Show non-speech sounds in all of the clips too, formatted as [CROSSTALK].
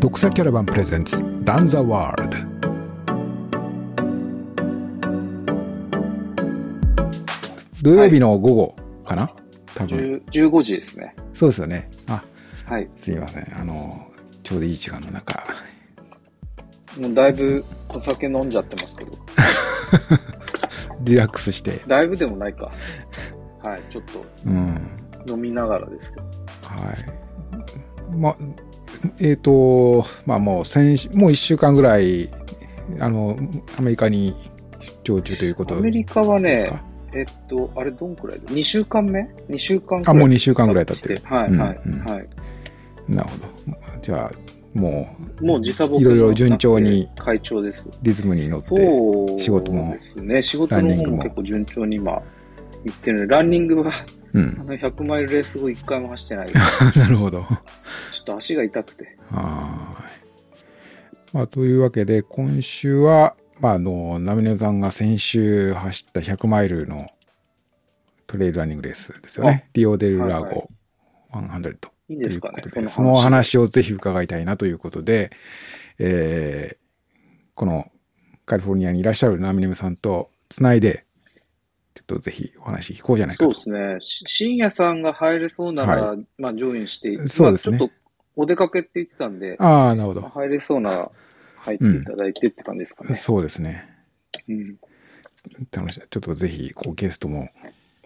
独裁キャラバンプレゼンツランザワールド土曜日の午後かな、多分10 15時ですね。そうですよねあはい。すいませんあのちょうどいい時間の中もうだいぶお酒飲んじゃってますけど。[LAUGHS] リラックスしてだいぶでもないか。はい。ちょっとうん飲みながらですけど。はい。まあ、えっ、と、まあもう先週、もう1週間ぐらい、あの、アメリカに出張中ということアメリカはねえっと、あれどんくらいだ ?2 週間目 ?2 週間あ、いもう2週間ぐらい経ってる。はい、はい、うんうんはい。なるほど。じゃあ、もうもう時差ボケいろいろ順調に会長です。リズムに乗って、そう仕事もですね。仕事の方も結構順調に今、行ってるね。ランニングは、あうん。の、100マイルレース後1回も走ってない。[LAUGHS] なるほど。と足が痛くて。はーい。まあ、というわけで、今週は、まあ、あの、ナミネさんが先週走った100マイルのトレイルランニングレースですよね。リオデルラゴ100と。いいんですかね？ということでその話をぜひ伺いたいなということで、えーこのカリフォルニアにいらっしゃるナミネムさんとつないで、ちょっとぜひお話聞こうじゃないかと。そうですね。し深夜さんが入れそうなら、まあ、ジョインして、そうですねまあちょっとお出かけって言ってたんで、ああ、なるほど。まあ入れそうなら入っていただいてって感じですかね。そうですね。うん。楽しい。ちょっとぜひ、こう、ゲストも、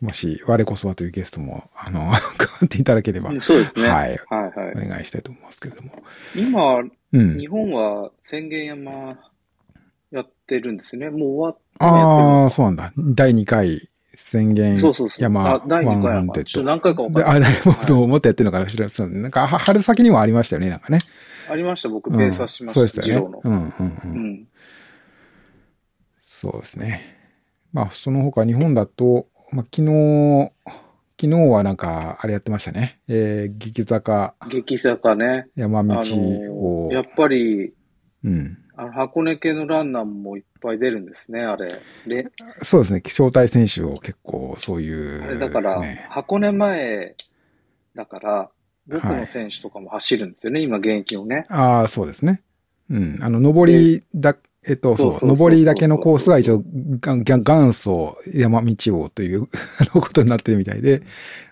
もし、我こそはというゲストも、あの、[LAUGHS] 関わっていただければ、うんそうですね。ははいい。はいお願いしたいと思いますけれども。今、うん日。本は宣言山やってるんですね。もう終わってああ、のそうなんだ。第2回宣言そうそうそう。山あ、第2回山。ちょっと100何回か分かであ、んない。なるほど。もっとやってるのかな？知らそうなんか、は春先にもありましたよね、なんかね。ありました、僕、うんペーサーしまそうでした、したよね。う。ん、うん、う。うんん。そうですね。まあ、その他、日本だと、まあ、昨日、昨日はなんか、あれやってましたね。えー、激坂、激坂ね。あ山道のを、やっぱり、うん。あの箱根系のランナーもいっぱい出るんですね、あれ。で、そうですね。招待選手を結構、そういう、あれだから、ね、箱根前だから、僕はいの選手とかも走るんですよね、今現役をね。ああ、そうですね。うん。あの、上りだ、えっと、そう上りだけのコースが一応、元祖山道王という [LAUGHS] ことになってるみたいで、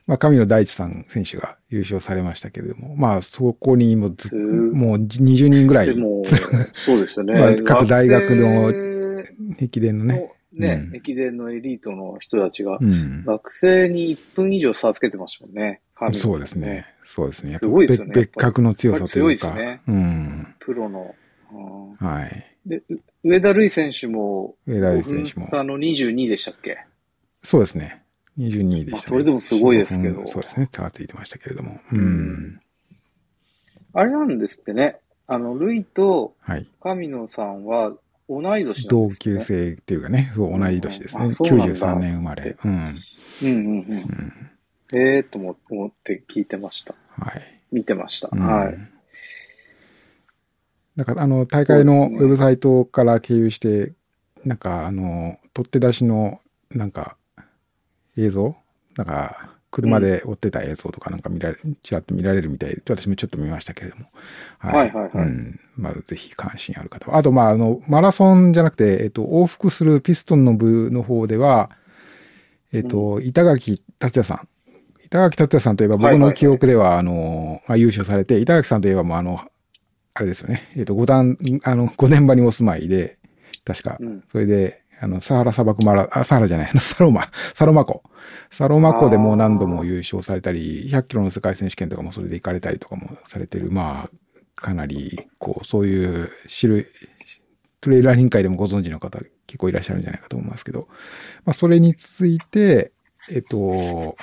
まあ、神野大地さん選手が優勝されましたけれども、まあ、そこにもず、もう20人ぐらいそうですよね。[LAUGHS] まあ各大学の駅伝のね。のね、うん駅伝のエリートの人たちが、うん。学生に1分以上差つけてましたもんね。そうですね。。そうですね。やっぱすごいですよね別別格の強さというか。いですねうん。プロの。うんはい。で、う上田瑠衣選手も、上田瑠衣選手も5分差の22でしたっけ？そうですね。22でしたね。まあそれでもすごいですけどうんそうですね。差がついてましたけれども。ううんん。あれなんですってね。あの、ルイとはい。神野さんは同い年なんです、ね。同級。生っていうかね、そう、同い年ですね。うなんだ93年生まれ。うん。うんうんうん。うんええー、とも思って聞いてました。はい。見てました。うんはい。。だから、あの、大会のウェブサイトから経由して、なんか、あの、取って出しの、なんか、映像？なんか、車で追ってた映像とかなんか見られ、ちらっと見られるみたいで、私もちょっと見ましたけれども。はいはいはいうん。まあ、ぜひ関心ある方は。あと、まあ、あの、マラソンじゃなくて、えっと、往復するピストンの部の方では、えっと、板垣達也さん。板垣達也さんといえば、僕の記憶では、あの、まあ、優勝されて、板垣さんといえば、もうあの、あれですよね。えっ、と、五段、あの、御殿場にお住まいで、確か。うんそれで、あの、サハラ砂漠マラ、あ、サハラじゃない、[LAUGHS] サロマ、サロマ湖。サロマ湖でもう何度も優勝されたり、100キロの世界選手権とかもそれで行かれたりとかもされてる、まあ、かなり、こう、そういう、知る、トレイルランニング界でもご存知の方結構いらっしゃるんじゃないかと思いますけど、まあ、それについて、えっ、と、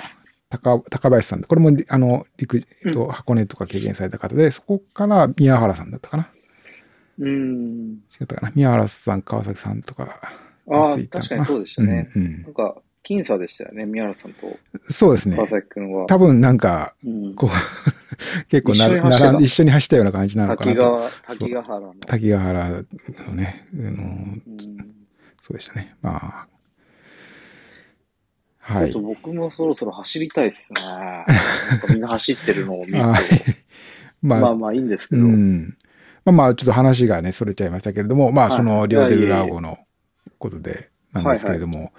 高高林さんこれも、あの、陸、えっと、箱根とか経験された方で、そこから宮原さんだったかなうん。違ったかな宮原さん、川崎さんとかああ、確かにそうでしたね。うんうんなんか、僅差でしたよね、宮原さんとそうですね川。崎くんは。多分なんか、うん、こう、[LAUGHS] 結構な並んで一緒に走ったような感じなのかなと。滝川、滝ヶ原の。滝ヶ原のね、あのうんそうでしたね。まあ、はい。僕もそろそろ走りたいっすね。みんな走ってるのを見ると。[LAUGHS] はいまあ、まあまあいいんですけど。うん。まあまあ、ちょっと話がね、それちゃいましたけれども、まあ、はいその、リオデルラーゴのことで、なんですけれども、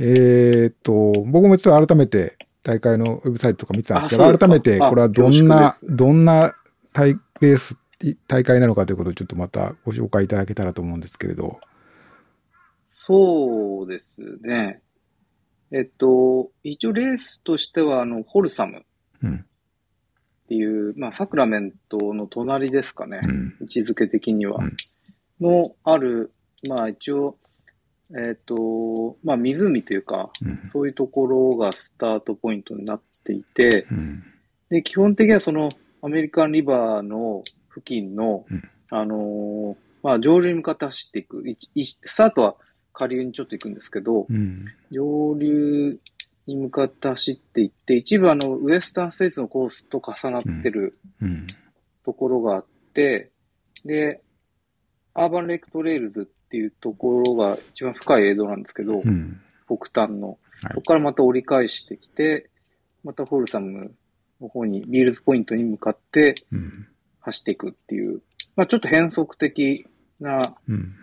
えーっと、僕もちょっと改めて大会のウェブサイトとか見てたんですけど、改めてこれはどんあなよ、どんな大レース、大会なのかということをちょっとまたご紹介いただけたらと思うんですけれど。そうですね。えっと、一応レースとしては、あの、ホルサムっうん。ていう、まあ、サクラメントの隣ですかね。うん。位置づけ的にはうん。のある、まあ一応、えっと、まあ湖というか、うん。そういうところがスタートポイントになっていて、うん。で、基本的にはそのアメリカンリバーの付近の、うんあのーまあ上流に向かって走っていく。スタートは下流にちょっと行くんですけど、うん。上流に向かって走っていって、一部あの、ウエスタンステイツのコースと重なってるうん。ところがあって、で、オーバーンレイクトレイルズっていうところが一番深いエイドなんですけど、うん。北端の。はいそこからまた折り返してきて、またフォルサムの方に、ビールズポイントに向かってうん。走っていくっていう、まあちょっと変則的なうん。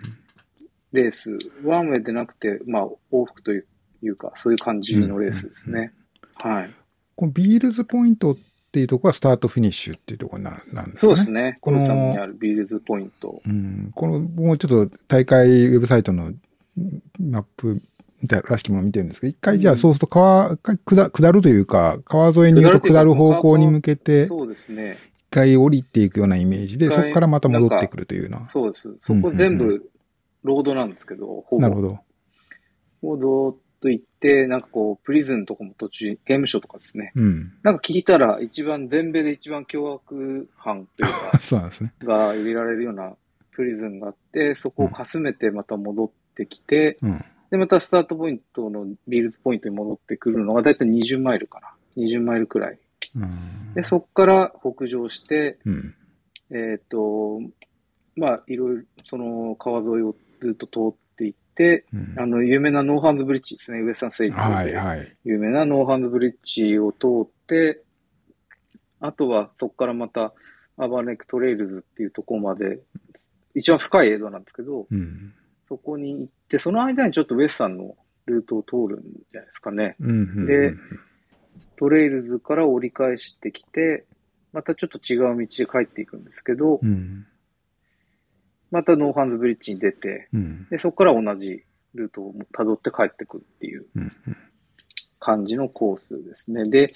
レース、ワンウェイでなくて、まあ往復というか、そういう感じのレースですね。はい。このビールズポイントっていうところはスタートフィニッシュっていうところななんですかね。そうですね。このフォルサムにあるビールズポイント。うん、この、僕もちょっと大会ウェブサイトのマップみたいらしきものを見てるんですけど、一回じゃあうんそうすると川、下下るというか、川沿いに言うと下る方向に向けて、一そうですね。回降りていくようなイメージで、そこからまた戻ってくるというような。そうです。そこ全部ロードなんですけど、ほぼなるほど。ロードと言って、なんかこう、プリズンとかも途中、刑務所とかですね。うん。なんか聞いたら、一番、全米で一番凶悪犯というか、[LAUGHS] そうなんですね。が入れられるようなプリズンがあって、そこをかすめてまた戻ってきて、うん。で、またスタートポイントのビールズポイントに戻ってくるのが、だいたい20マイルかな。20マイルくらい。うんで、そこから北上して、うん。えっ、と、まあ、いろいろ、その川沿いをずっと通っていって、うんあの、有名なノーハンズブリッジですね。ウエスタンステイツはいではい。有名なノーハンズブリッジを通って、あとはそこからまたオーバーンレイクトレイルズっていうところまで、一番深いエイドなんですけど、うん。そこに行って、その間にちょっとウエスタンのルートを通るんじゃないですかね。うん。でトレイルズから折り返してきて、またちょっと違う道で帰っていくんですけど、うん。またノーハンズブリッジに出て、うん。で、そこから同じルートを辿って帰ってくるっていううん。感じのコースですね。で、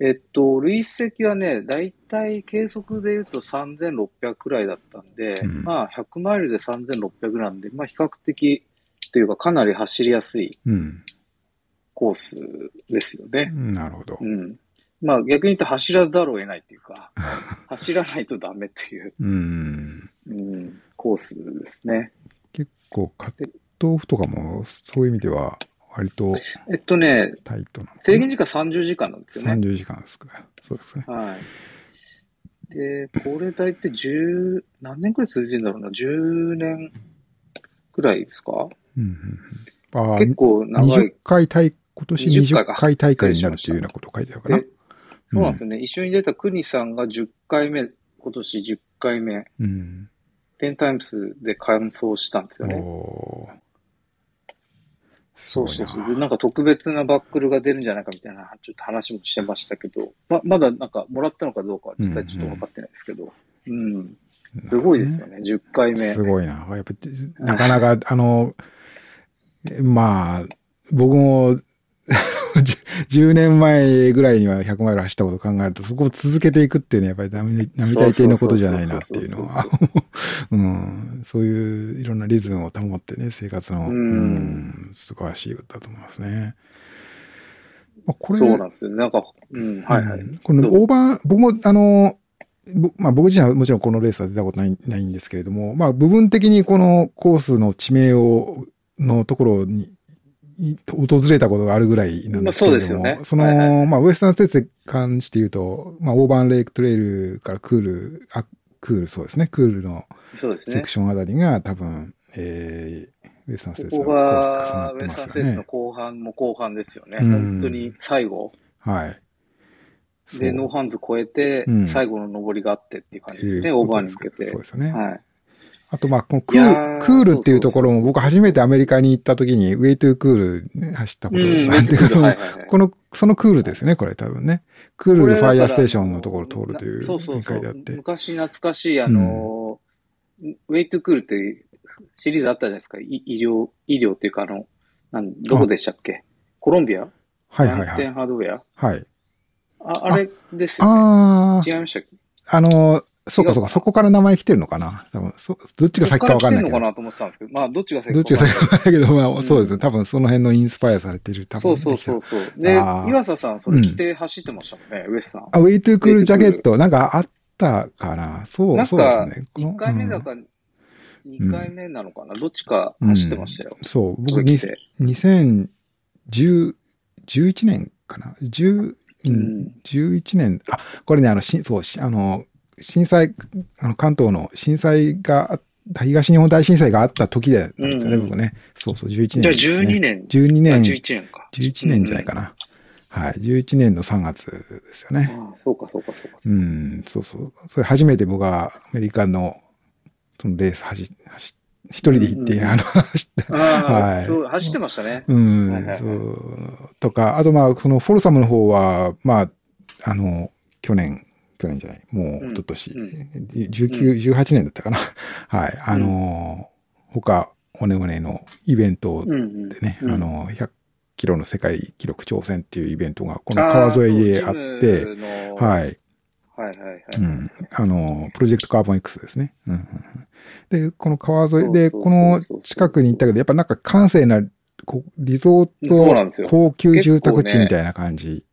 えっと、累積はね、だいたい計測で言うと3600くらいだったんで、うんまあ100マイルで3600なんで、まあ比較的というかかなり走りやすいうん。コースですよね。なるほどう。ん。まあ逆に言うと走らざるを得ないっていうか、走らないとダメっていう、うん。うん、コースですね。結構、カットオフとかも、そういう意味では、割とえっとね、タイトな。制限時間30時間なんですよね。30時間ですか。そうですね。はい。で、これ大体10、何年くらい続いてるんだろうな、10年くらいですか？うんうんうん、結構長20い。回大、今年20 20回大会になるっていうようなこと書いてあるかなで。そうなんですよね。一緒に出た国さんが10回目、今年10回目、うん。10タイムスで完走したんですよね。そうそうそう。なんか特別なバックルが出るんじゃないかみたいな、ちょっと話もしてましたけど、ま、まだなんかもらったのかどうかは実際ちょっと分かってないですけど、うん。すごいですよね、10回目。すごいな。やっぱ、[LAUGHS] なかなか、あの、まあ、僕も、[LAUGHS] 10年前ぐらいには100マイル走ったことを考えると、そこを続けていくっていうのはやっぱり並並大抵のことじゃないなっていうのは、うん、そういういろんなリズムを保ってね、生活の、うんうん、素晴らしいことだと思いますね。まあ、これ、そうなんですよ。なんか、うん、はいはい。うんこのどうぞオーバー、僕も、あの、ぼまあ僕自身はもちろんこのレースは出たことないないんですけれども、まあ部分的にこのコースの地名を、のところに、い訪れたことがあるぐらいなんですけれども、まあそうですよねその、はいはまあウエスタンステーツに関して言うと、まあオーバーンレイクトレイルからクール、あ、クールそうですね、クールのセク。ションあたりが多分、えー、ウエスタンステーツここのコーが、スと重なってウェスタンますよね。ステーツの後半も後半ですよね。うん本当に最後。はい。で、ノーハンズ超えてうん、最後の上りがあってっていう感じですね、オーバーンに向けて。そうですよね。はい。あと、まあ、このクール、クールっていうところも、僕初めてアメリカに行った時に、ウェイトゥークールね走ったことうん、があって、はいこのそのクールですよね、これ多分ね。クールファイヤーステーションのところを通るという展開であって。昔懐かしい、あの、ウェイトゥークールってシリーズあったじゃないですか。い医療、医療っていうか、あの、なんどこでしたっけ？コロンビア？はいはいマウンテンはい。ハードウェア？はい。ああれですよね。あ違いましたっけ？あ、あの、そうかそうか、そこから名前来てるのかな。多分、そ、どっちが先かわかんないけど。そっから来てんのかなと思ってたんですけど、まあ、どっちが先どっちが先かわかんないけど、まあ、うん。そうですね。多分その辺のインスパイアされてる、多分そうそうそうそう。で、岩佐さん、それ着て走ってましたもんね、ウエスさん。あ、ウェイトゥークールジャケット、なんかあったかな。そう、なんそうですか、ね。この1回目だうん。か、2回目なのかな、どっちか走ってましたよ。そう、僕にこれ着て。2010、11年かな ?10、ううん。ん、11年、あ、これね、あの、しそう、しあの、震災、あの、関東の震災があった、東日本大震災があった時でなんですよね、うん僕ね。そうそう、11年、じゃあ12。年。12あ年、11年か。11年じゃないかな。はい、11年の3月ですよね。ああそうか、そうか、そうか。うん、そうそう。それ初めて僕はアメリカの、そのレース走、走、一人で行って、うんうんあの、走った。ああ、はいそう、走ってましたね。うん、はいはいはいそう。とか、あとまあ、そのフォルサムの方は、まあ、あの、去年、去年じゃない、もううん一昨年、うん19、18年だったかな。[LAUGHS] はい。あの、他、おねおねのイベント。でね、うんあの、100キロの世界記録挑戦っていうイベントが、この川沿いであって、い。はい。はいはいはい。うん、あの、プロジェクトカーボン X ですね。うんで、この川沿いで、この近くに行ったけど、やっぱなんか閑静な、リゾート高級住宅地みたいな感じ。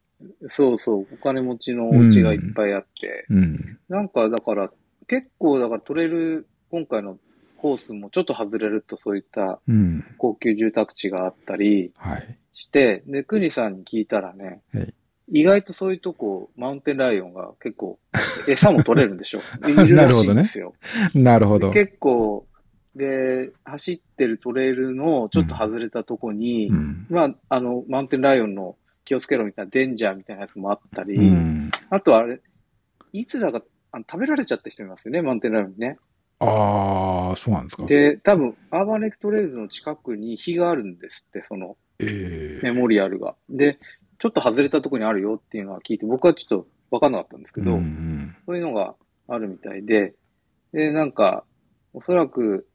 そうそう、お金持ちのお家がいっぱいあって、うん。なんかだから、結構だから取れる、今回のコースもちょっと外れるとそういったうん。高級住宅地があったりはい。して、で、クニさんに聞いたらね、はい意外とそういうとこ、マウンテンライオンが結構、餌も取れるんでしょ。[LAUGHS] いるらしいんですよ。なるほど。結構、で、走ってるトレイルのちょっと外れたとこに、うん。まあ、あの、マウンテンライオンの気をつけろみたいなデンジャーみたいなやつもあったり、うん。あとあれ、いつだかあの食べられちゃった人いますよね、マウンテンライオンにね。ああ、そうなんですか。で、多分、オーバーンレイクトレイルズの近くに碑があるんですって、そのええメモリアルが。で、ちょっと外れたとこにあるよっていうのは聞いて、僕はちょっとわかんなかったんですけど、うんそういうのがあるみたいで、で、なんか、おそらく、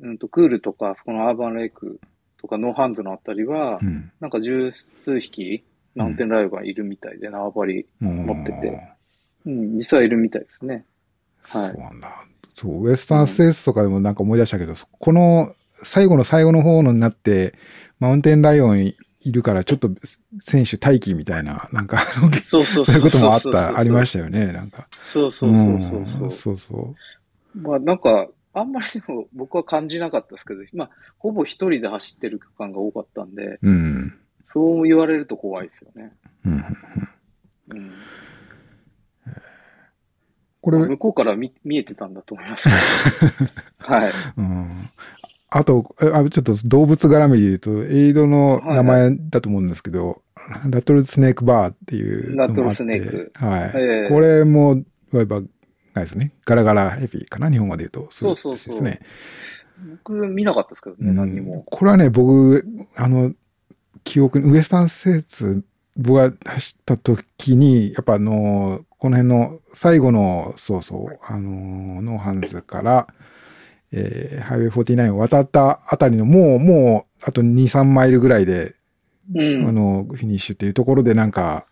うんと、クールとか、そこのオーバーンレイクとか、ノーハンズのあたりはう、ん。なんか十数匹、マウンテンライオンがいるみたいで、縄張り、うん。持っててうん、実はいるみたいですね。はいそうなんだ。そう、ウエスタンステーツとかでもなんか思い出したけど、この最後の最後の方のになって、マウンテンライオンいるからちょっと選手待機みたいな、なんか、そういうこともあった、ありましたよね、なんか。そうそうそうそうそう。んそうそまあなんか、あんまりでも僕は感じなかったですけど、まあ、ほぼ一人で走ってる区間が多かったんで、う。うん。そう言われると怖いですよね。うん、うん。これ、向こうから見見えてたんだと思います。[LAUGHS] はい。うん。あと、えあちょっと動物絡みで言うと、エイドの名前だと思うんですけど、ラトルスネークバーっていうのもあって。ラトルスネークはい。ええこれも、いわば、ないですね。ガラガラヘビかな日本語で言うと。そうそうそうですね。僕見なかったですけどね、何も。これはね、僕、あの、記憶に、ウエスタンステーツ、僕が走った時に、やっぱあの、この辺の最後の、そうそう、あの、ノーハンズから、えーハイウェイ49を渡ったあたりの、もう、もう、あと2、3マイルぐらいで、うん。あの、フィニッシュっていうところでなんか、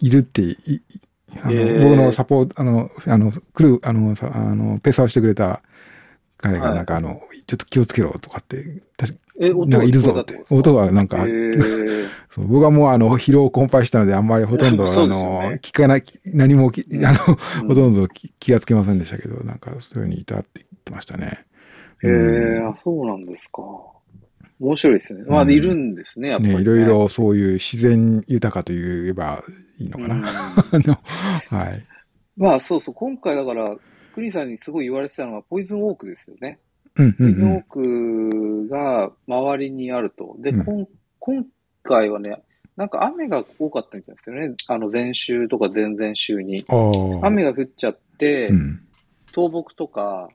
いるってい、いあの、僕のサポート、あの、あの、来る、あの、さあの、ペーサーをしてくれた彼がなんかあの、ちょっと気をつけろとかって、確かなんかいるぞって。音がなんか、[LAUGHS] そう僕はもうあの、疲労困憊したので、あんまりほとんど、[LAUGHS] あの、ね聞かない、何もき、あの、う [LAUGHS] んほとんど気気がつけませんでしたけど、なんかそういうふうにいたって言ってましたね。へえ、あ、そうなんですか。面白いですね。まあ、うん。いるんですね、やっぱり、ね。ね、いろいろそういう自然豊かと言えばいいのかな。[LAUGHS] はい。まあ、そうそう。今回だから、クリさんにすごい言われてたのが、ポイズンウォークですよね。うんうんポイズンウォうん。ークが周りにあると。で、うんこん今回はね、なんか雨が多かったみたいですよね。あの前週とか前々週に。雨が降っちゃって、うん。倒木とか、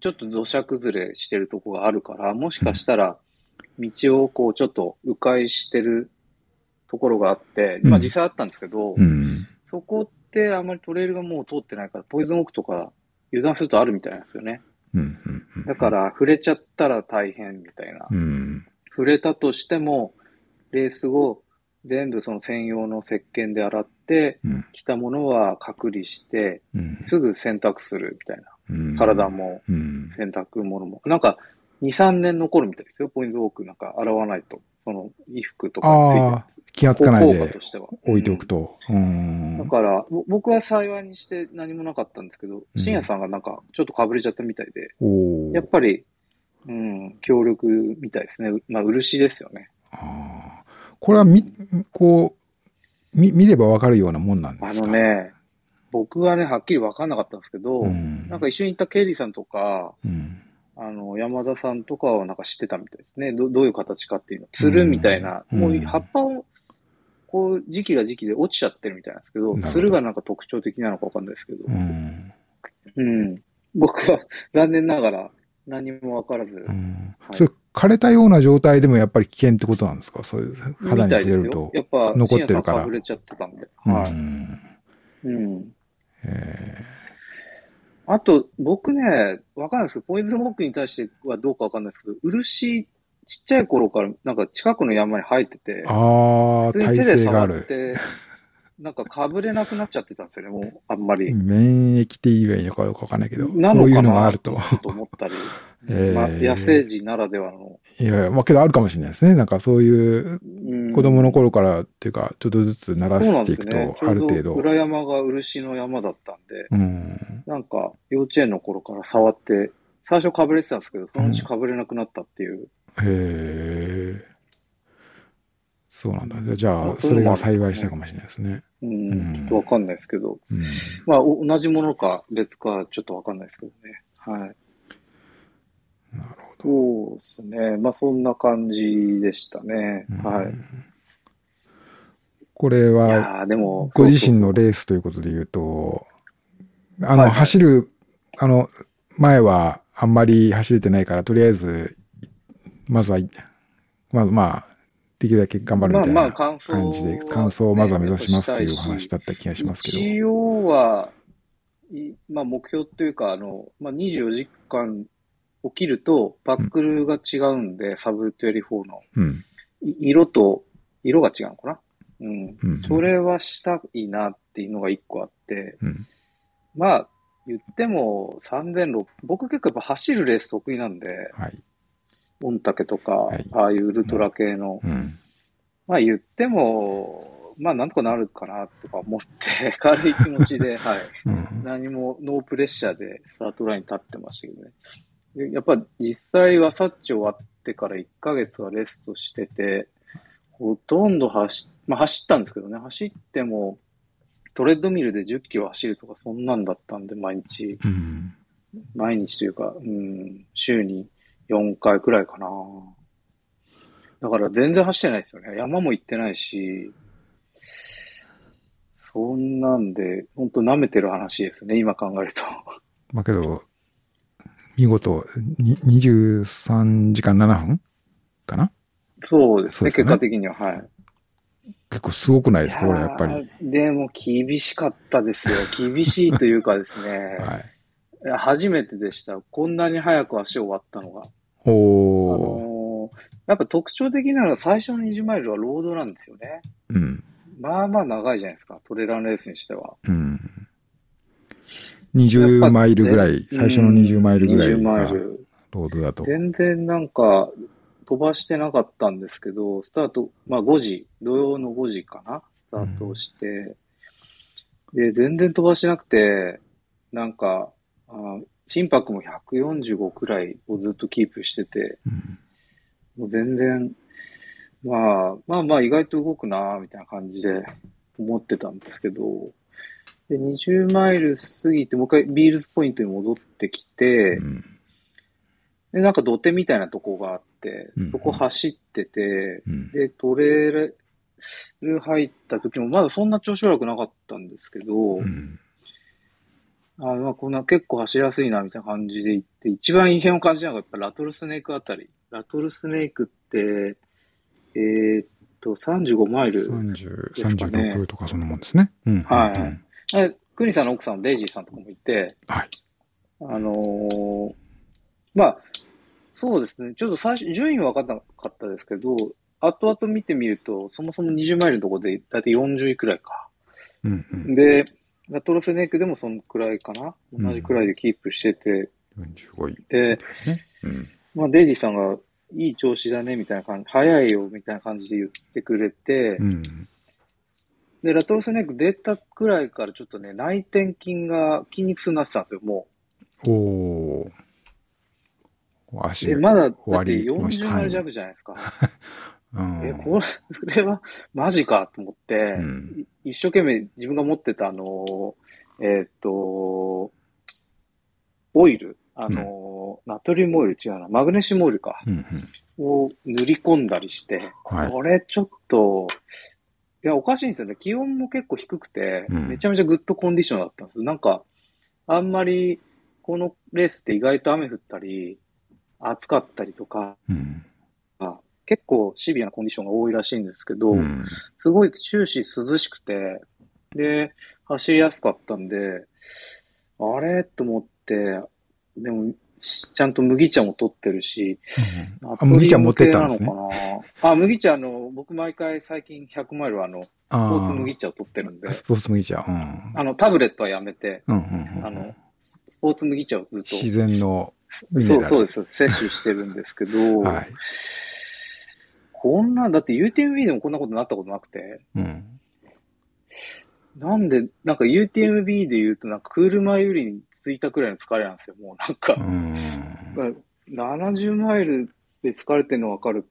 ちょっと土砂崩れしてるとこがあるから、もしかしたら、道をこうちょっと迂回してるところがあって、うんまあ実際あったんですけど、うん。そこってあんまりトレイルがもう通ってないから、ポイズンオークとか油断するとあるみたいなんですよね。うん。うん。だから、触れちゃったら大変みたいな。うん。触れたとしても、レース後、全部その専用の石鹸で洗って、うん。着たものは隔離して、うん。すぐ洗濯するみたいな。うん。体。もうん。洗濯物も。なんか、2、3年残るみたいですよ。ポイントウォークなんか洗わないと。その衣服とかああ、気がつかない効で果としては。置いておくうんと。うん。だから、ぼ僕は幸いにして何もなかったんですけど、深夜さんがなんかちょっと被れちゃったみたいで、おお。やっぱり、うん、協力みたいですね。うまあ、漆ですよね。ああ。これはみ、こう、み、見ればわかるようなもんなんであすか？のね、僕はね、はっきり分かんなかったんですけど、うん。なんか一緒に行ったケイリーさんとか、うん。あの、山田さんとかはなんか知ってたみたいですね。どどういう形かっていうの。つるみたいな、うんもう葉っぱを、こう、時期が時期で落ちちゃってるみたいなんですけどつるがなんか特徴的なのかわかんないですけどう、ん。うん。僕は残念ながら何もわからずう、ん。はいそれ、枯れたような状態でもやっぱり危険ってことなんですか？そういう肌に触れると。。やっぱ、残ってるから深夜さんかぶれちゃってたんで。うはい。ん。うん。えあと、僕ね、わかんないですけど、ポイズンウォークに対してはどうかわかんないですけど、漆、ちっちゃい頃からなんか近くの山に生えててー、ああ、普通に耐手で触っ性がある。て、なんかかぶれなくなっちゃってたんですよね、もう、あんまり。免疫って言えばいいのかどうかわかんないけど、そういうのがあなると。と思ったり、[LAUGHS] えーまあ、野生児ならではの。いやいや、まあけどあるかもしれないですね。なんかそういううん子供の頃からっていうか、ちょっとずつ慣らしていくですよね。と、ある程度。裏山が漆の山だったんで、うん。なんか幼稚園の頃から触って、最初かぶれてたんですけど、そのうちかぶれなくなったっていう。へえ。そうなんだ。じゃあ、あそれが幸いしたかもしれないですね。うん、うんちょっとわかんないですけど。うん。まあ、お同じものか別かちょっとわかんないですけどね。はい。なるそうですね。まあ、そんな感じでしたね。ほど。はい。うんこれいは、ご自身のレースということで言うと、あの、走る、あの、前はあんまり走れてないから、とりあえず、まずは、まずまあ、できるだけ頑張るみたいな感じで、は感想をまずは目指しますというおね話だった気がしますけど。一応は、いまあ、目標というか、あの、まあ、24時間起きると、バックルが違うんで、サブ24の。うん。い色と、色が違うのかな？うん。うん。それはしたいなっていうのが一個あって、うん。まあ、言っても3600、僕結構やっぱ走るレース得意なんで、はい。御嶽とか、はいああいうウルトラ系の、うん。まあ言っても、まあなんとかなるかなとか思って、[LAUGHS] 軽い気持ちで、[LAUGHS] はい。うん。何もノープレッシャーでスタートラインに立ってましたけどね。でやっぱ実際はサッチ終わってから1ヶ月はレストしてて、ほとんど走、まあ走ったんですけどね、走ってもトレッドミルで10キロ走るとかそんなんだったんで、毎日。うん。毎日というか、うん、週に4回くらいかな。だから全然走ってないですよね。山も行ってないし、そんなんで、本当舐めてる話ですね、今考えると。まあけど、見事、に23時間7分かな？そうですね、すよね結果的には、はい。結構すごくないですかこれやっぱり。でも厳しかったですよ。厳しいというかですね、[LAUGHS] はい。初めてでした。こんなに早く足を割ったのが。あおー。のーやっぱ特徴的なのは最初の20マイルはロードなんですよね。うん。まあまあ長いじゃないですか、トレランレースにしては。うん。20マイルぐらい、最初の20マイルぐらい20マイがル。ロードだと。全然なんか飛ばしてなかったんですけど、スタート、まあ5時、土曜の5時かなスタートをして、で、全然飛ばしてなくて、なんか、あ心拍も145くらいをずっとキープしてて、うん。もう全然、まあ、まあまあ意外と動くなみたいな感じで思ってたんですけど、で、20マイル過ぎて、もう一回ビールズポイントに戻ってきて、うん。で、なんか土手みたいなとこがあってうん、そこ走ってて、うん。で、トレ入った時もまだそんな調子悪くなかったんですけど、うん。あまあこんな結構走りやすいなみたいな感じで行って、一番異変を感じたのがやっぱラトルスネークあたり。ラトルスネークって、えーっと、35マイル。30、ですかね36とかそんなもんですね。うん。はいうんえクニさんの奥さん、デイジーさんとかもいて、はい。あのーまあ、そうですね。ちょっと最初、順位は分かんなかったですけど、後々見てみると、そもそも20マイルのところで、だいたい40位くらいか。うんうん。で、ラトルスネークでもそのくらいかな。うん同じくらいでキープしてて、45位で、ですね。うん。まあ、デイジーさんが、いい調子だね、みたいな感じ、早いよ、みたいな感じで言ってくれて、うん。で、ラトルスネーク出たくらいからちょっとね、内転筋が筋肉痛になってたんですよ、もおー。足う。で、まだ、だって終わりました40マイル弱じゃないですか。[LAUGHS] うん。え、これ、は、マジかと思って、うんい一生懸命自分が持ってたあの、えーっと、オイル、あの、ナトリウムオイル違うな、マグネシウムオイルか、うんうん。を塗り込んだりして、はいこれちょっと、いや、おかしいんですよね。気温も結構低くて、うんめちゃめちゃグッドコンディションだったんですよ。なんか、あんまり、このレースって意外と雨降ったり、暑かったりとか、うん。結構シビアなコンディションが多いらしいんですけど、うん。すごい終始涼しくて、で、走りやすかったんで、あれ？と思って、でも、しちゃんと麦茶も取ってるし、あ、麦茶持ってったんですね。あ、麦茶、あの、僕毎回最近100マイルはあの、スポーツ麦茶を取ってるんであ、スポーツ麦茶。うん。あの、タブレットはやめて、うんうんうん。あの、スポーツ麦茶をずっと、自然のそう。そうです。摂取してるんですけど、はい。こんなん、だって UTMB でもこんなことになったことなくて、うん。なんで、なんか UTMB で言うと、なんかクールマイルについたくらいの疲れなんですよ、もうなんかう。ん。70マイルで疲れてるのわかる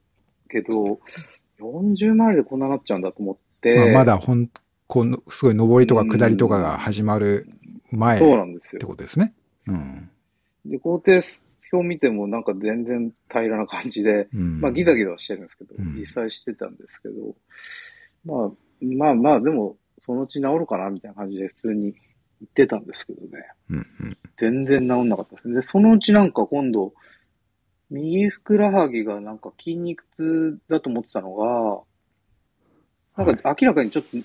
けど、40マイルでこんななっちゃうんだと思って。まあ、まだほん、この、すごい上りとか下りとかが始まる前そうっなんですよて。ことですね。うん。で、工程表見てもなんか全然平らな感じで、うん。まあギザギザはしてるんですけど、うん実際してたんですけど、まあ、まあまあ、でも、そのうち治るかなみたいな感じで普通に言ってたんですけどね。うんうん。全然治んなかったですね。で、そのうちなんか今度、右ふくらはぎがなんか筋肉痛だと思ってたのが、なんか明らかにちょっと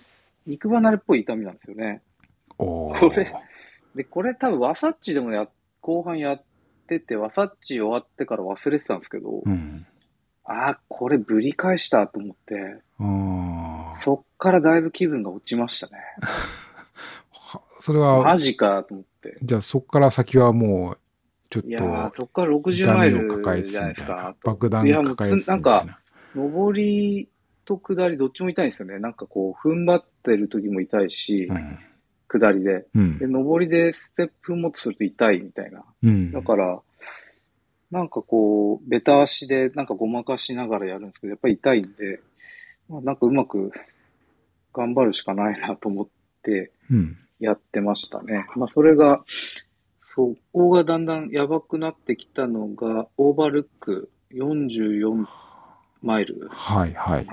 肉離れっぽい痛みなんですよね。これで、これ多分ワサッチでもや、後半やってて、ワサッチ終わってから忘れてたんですけど、うん。ああ、これぶり返したと思って。そっからだいぶ気分が落ちましたね。は [LAUGHS] それはマ、ジかと思って。じゃあそこから先はもう、ちょっいやそっから60ダメマイルじゃないですか。。爆弾いやもう抱えつつみたいなんかな。上りと下りどっちも痛いんですよね。なんかこう、踏ん張ってる時も痛いし、うん。下りで。うんで、。上りでステップ踏もうとすると痛いみたいな。うん。だから、なんかこう、ベタ足でなんかごまかしながらやるんですけど、やっぱり痛いんで、まあ、なんかうまく頑張るしかないなと思ってうん。やってましたね。まあそれが、そこがだんだんやばくなってきたのが、オーバールック44マイルはいはい。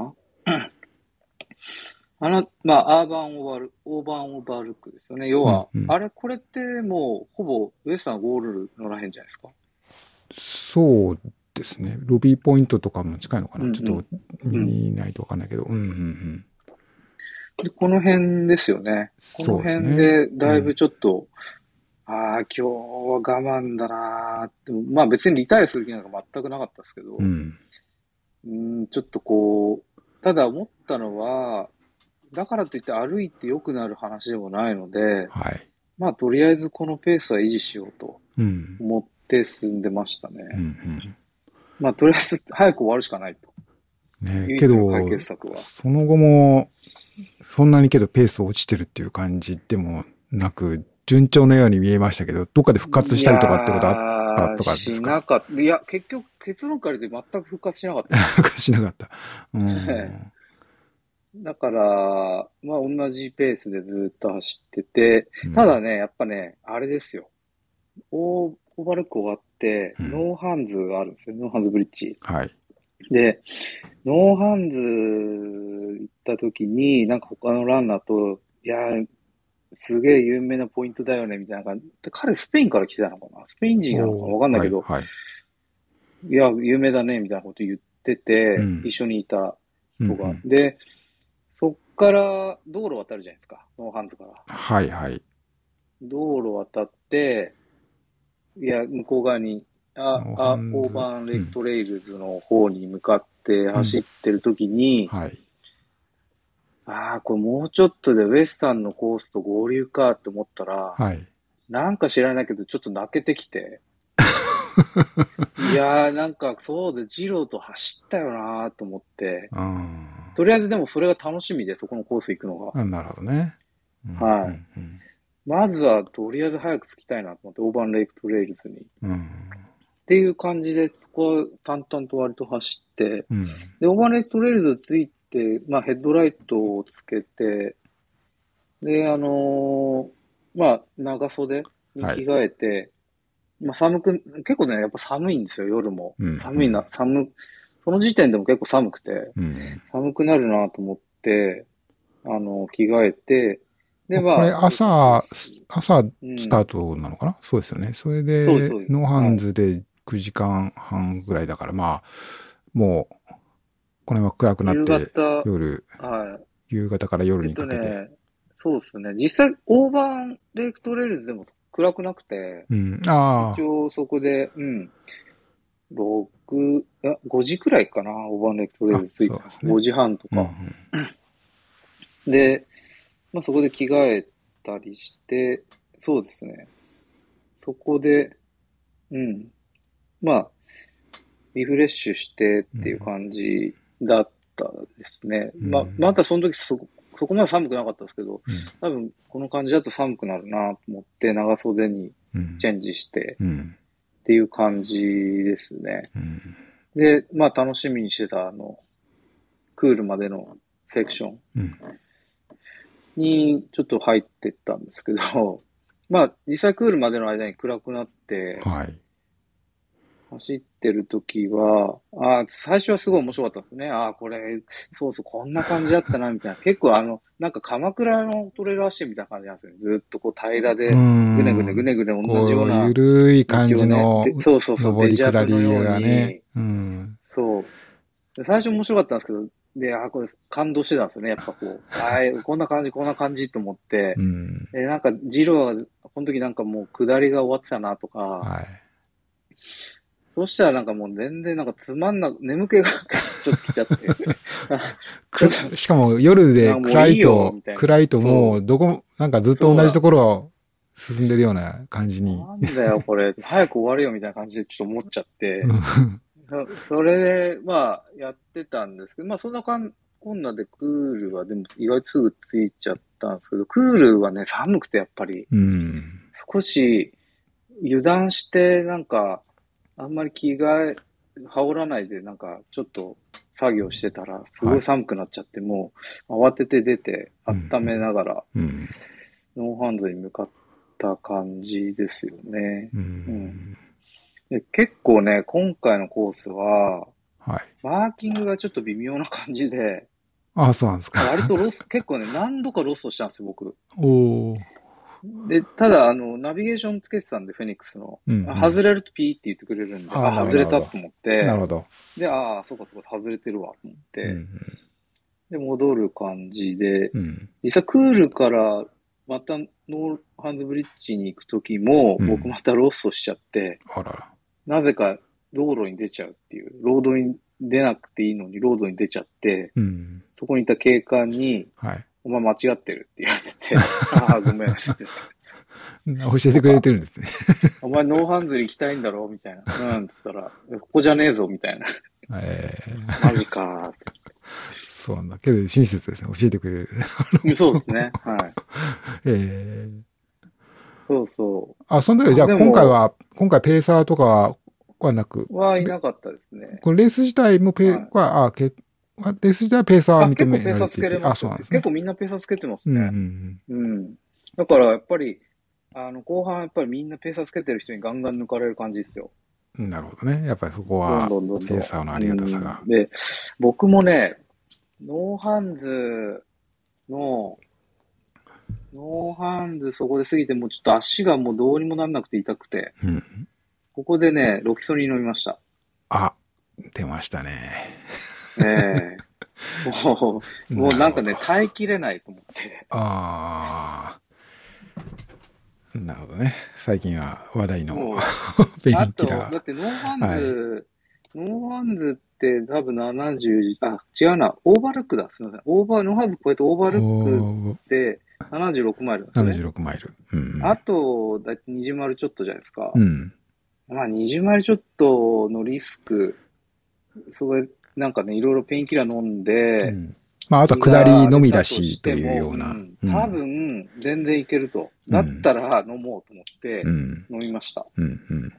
あの、まあ、アーバンオーバール、オーバーオーバールックですよね。要は、うんうんあれ、これってもう、ほぼウエスタンゴール乗らへんじゃないですか。そうですね。ロビーポイントとかも近いのかな、うんうんちょっと見ないとわかんないけど。うんうんうん。で、この辺ですよね。この辺で、だいぶちょっと、ああ、今日は我慢だなーって、まあ別にリタイアする気なんか全くなかったですけど、うん。うん、ちょっとこう、ただ思ったのは、だからといって歩いて良くなる話でもないので、はい。まあとりあえずこのペースは維持しようとうん。思って進んでましたね。うんうん。まあとりあえず早く終わるしかないと。ねけど。その後も、そんなにけどペース落ちてるっていう感じでもなく、順調のように見えましたけど、どっかで復活したりとかってことああったとかですか？しなかった。いや、結局結論から言って全く復活しなかった。[LAUGHS] ったしなかった。うん。はいだから、まあ同じペースでずっと走ってて、ただね、やっぱね、あれですよ。オーバールック終わって、うんノーハンズがあるんですよ。ノーハンズブリッジ。はい。で、ノーハンズ行った時に、なんか他のランナーと、いやー、すげえ有名なポイントだよね、みたいな感じ。で彼、スペインから来てたのかな？スペイン人なのかな？わかんないけど、はい。はいいや、有名だね、みたいなこと言ってて、うん一緒にいた人が。うんうんで、から道路渡るじゃないですか、ノーハンズから。はいはい。道路渡って、いや、向こう側に、あ、あ、オーバーンレイクトレイルズの方に向かって走ってる時に、はい。ああ、これもうちょっとでウェスタンのコースと合流かって思ったら、はい。なんか知らないけど、ちょっと泣けてきて。[LAUGHS] いやー、なんかそうで、ジローと走ったよなーと思って。うん。とりあえずでもそれが楽しみで、そこのコース行くのが。あなるほどね。うんはいまずはとりあえず早く着きたいなと思って、オーバーンレイクトレイルズに。っうん。ていう感じで、こう、淡々と割と走って、うん。で、オーバーンレイクトレイルズ着いて、まあヘッドライトをつけて、で、あのーまあ長袖に着替えて、まあ寒く、結構ね、やっぱ寒いんですよ、夜も。うん寒いな、寒、その時点でも結構寒くて、うん。寒くなるなと思って、あの、着替えて、で、まあ。これ朝、朝うんスタートなのかな、そうですよね。それでノーハンズで9時間半ぐらいだから、まあ、もう、この辺は暗くな夕って、方、夜、はい。夕方から夜えっとにかけて。ね、そうですね。実際、オーバーンレイクトレイルズでも暗くなくて、うん。あ一応そこで、うん、6、いや、5時くらいかな、オーバーンレイクトレイルズ着いたね5時半とあ。うんか。で、まあそこで着替えたりして、そうですね。そこで、うん。まあ、リフレッシュしてっていう感じだったですね。うんまあ、またその時そこ、そこまで寒くなかったですけど、うん多分この感じだと寒くなるなと思って長袖にうん。チェンジしてうん。っていう感じですね。うん。で、まあ楽しみにしてたあの、クールまでのセクションうん。にちょっと入ってったんですけど、[LAUGHS] まあ実際クールまでの間に暗くなって、はい。走ってる時は、あー最初はすごい面白かったですね。ああ、これ、そうそう、こんな感じだったな、みたいな。結構あの、なんか鎌倉のトレーラーシーンみたいな感じなんですよね。ずっとこう平らで、ぐぐねぐねぐねぐね同じようなゆるい感じ道のをねでそうそうそう、デジャ下りブのようね。うん。そう。で最初面白かったんですけど、で、あ、これ感動してたんですよね。やっぱこう、あーこんな感じ、こんな感じと思ってう。ん。で、なんか、ジローは、この時なんかもう下りが終わってたなとか、はい。そうしたらなんかもう全然なんかつまんな、眠気が [LAUGHS] ちょっと来ちゃって。くしかも夜で暗いとい、な暗いともうどこ、なんかずっと同じところを進んでるような感じに。なんだよ、これ。早く終わるよ、みたいな感じでちょっと思っちゃって。うんそそれで、まあ、やってたんですけど、まあ、そんなかん、こんなでクールはでも意外とすぐついちゃったんですけど、クールはね、寒くてやっぱり、うん。少し油断して、なんか、あんまり着替え、羽織らないで、なんか、ちょっと作業してたら、すごい寒くなっちゃって、もう、慌てて出て、温めながら、うん。ノーハンズに向かった感じですよね。うん。で結構ね、今回のコースは、はい。マーキングがちょっと微妙な感じで、ああ、そうなんですか。割とロス、結構ね、何度かロストしたんですよ、僕。おお。で、ただ、あの、ナビゲーションつけてたんで、フェニックスの。うんうん外れるとピーって言ってくれるんで、あ、外れたと思って、なるほど。で、ああ、そうかそうか、外れてるわ、と思って、うん。で、戻る感じで、うん。実際クールから、またノーハンズブリッジに行くときも、うん僕またロストしちゃって、あらら。なぜか道路に出ちゃうっていう、ロードに出なくていいのにロードに出ちゃって、うん。そこにいた警官に、はい。お前間違ってるって言われて、[LAUGHS] ああ、ごめんって。[LAUGHS] 教えてくれてるんですね。[LAUGHS] お前ノーハンズに行きたいんだろみたいな。うん、って言ったら、ここじゃねえぞ、みたいな。ええマジかそうなんだ。けど、親切ですね。教えてくれる。ーそうですね。はい。ええそうそあ、その時は、じゃあ今回は、今回ペーサーとかはなく、う。はいなかったですね。これレース自体もペ、はいは、あ、け、レース自体はペーサーあは認結構ペーサーつけれますそうなんですね結。構みんなペーサーつけてますうんうね。んうん。だからやっぱり、あの、後半やっぱりみんなペーサーつけてる人にガンガン抜かれる感じですよ。なるほどね。やっぱりそこどは。ペーサーのありがたさがうん。で、僕もね、ノーハンズの、ノーハンズそこで過ぎて、もうちょっと足がもうどうにもなんなくて痛くて、うん。ここでね、ロキソニン飲みました。あ、出ましたね。ええもう、[LAUGHS] もうなんかね、耐えきれないと思って。ああ。なるほどね。最近は話題の [LAUGHS] painkiller、あと。だってノーハンズ、ノーハンズって多分70、あ、違うな、オーバールックだ。すみません。オーバー、ノーハンズ超えてオーバールックおーで76マイルね。76マイル。うん。あと、だいたい20マイルちょっとじゃないですか。うん。まあ20マイルちょっとのリスク、それ、なんかね、いろいろ painkiller 飲んで、うんまあ、あとは下りのみだし、というような。ん多分、全然いけると。うんだったら飲もうと思ってう、ん。飲みました。うん。うん。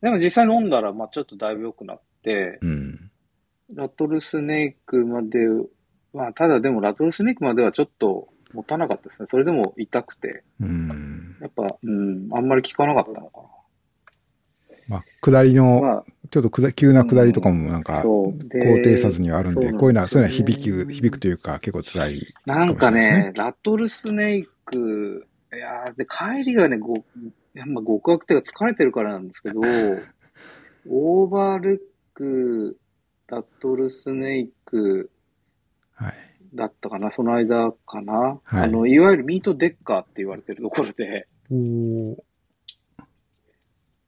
でも実際飲んだら、まあちょっとだいぶ良くなって、うん。ラトルスネークまで、まあただでもラトルスネークまではちょっと持たなかったですね。それでも痛くて、うん。やっぱ、うん、あんまり効かなかったのかまあ、下りな。の、まあ、ちょっと下急な下りとかもなんか、そう高で低差図にはあるんで、そうなんでこういうのは、そういうのは響く、響くというか、結構辛い。なんかね、ラトルスネーク、いやーで、帰りがね、ご、やっぱ極悪っていうか疲れてるからなんですけど、[LAUGHS] オーバールック、ラトルスネークはい。だったかな、その間かな。はいあの、いわゆるミートデッカーって言われてるところで、お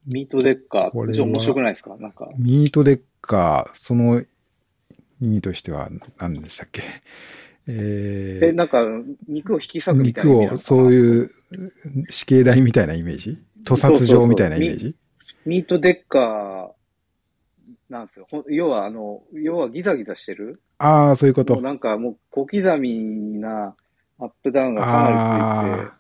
ミートデッカーこれはってちょっと面白くないですか？なんか。ミートデッカー、その意味としては何でしたっけ？[LAUGHS] ええ、ー、なんか、肉を引き裂くみたいな肉を、そういう死刑台みたいなイメージ？屠殺場みたいなイメージ？ミートデッカーなんですよ。要は、あの、要はギザギザしてる？ああ、そういうこと。なんかもう小刻みなアップダウンがかなりついてああ、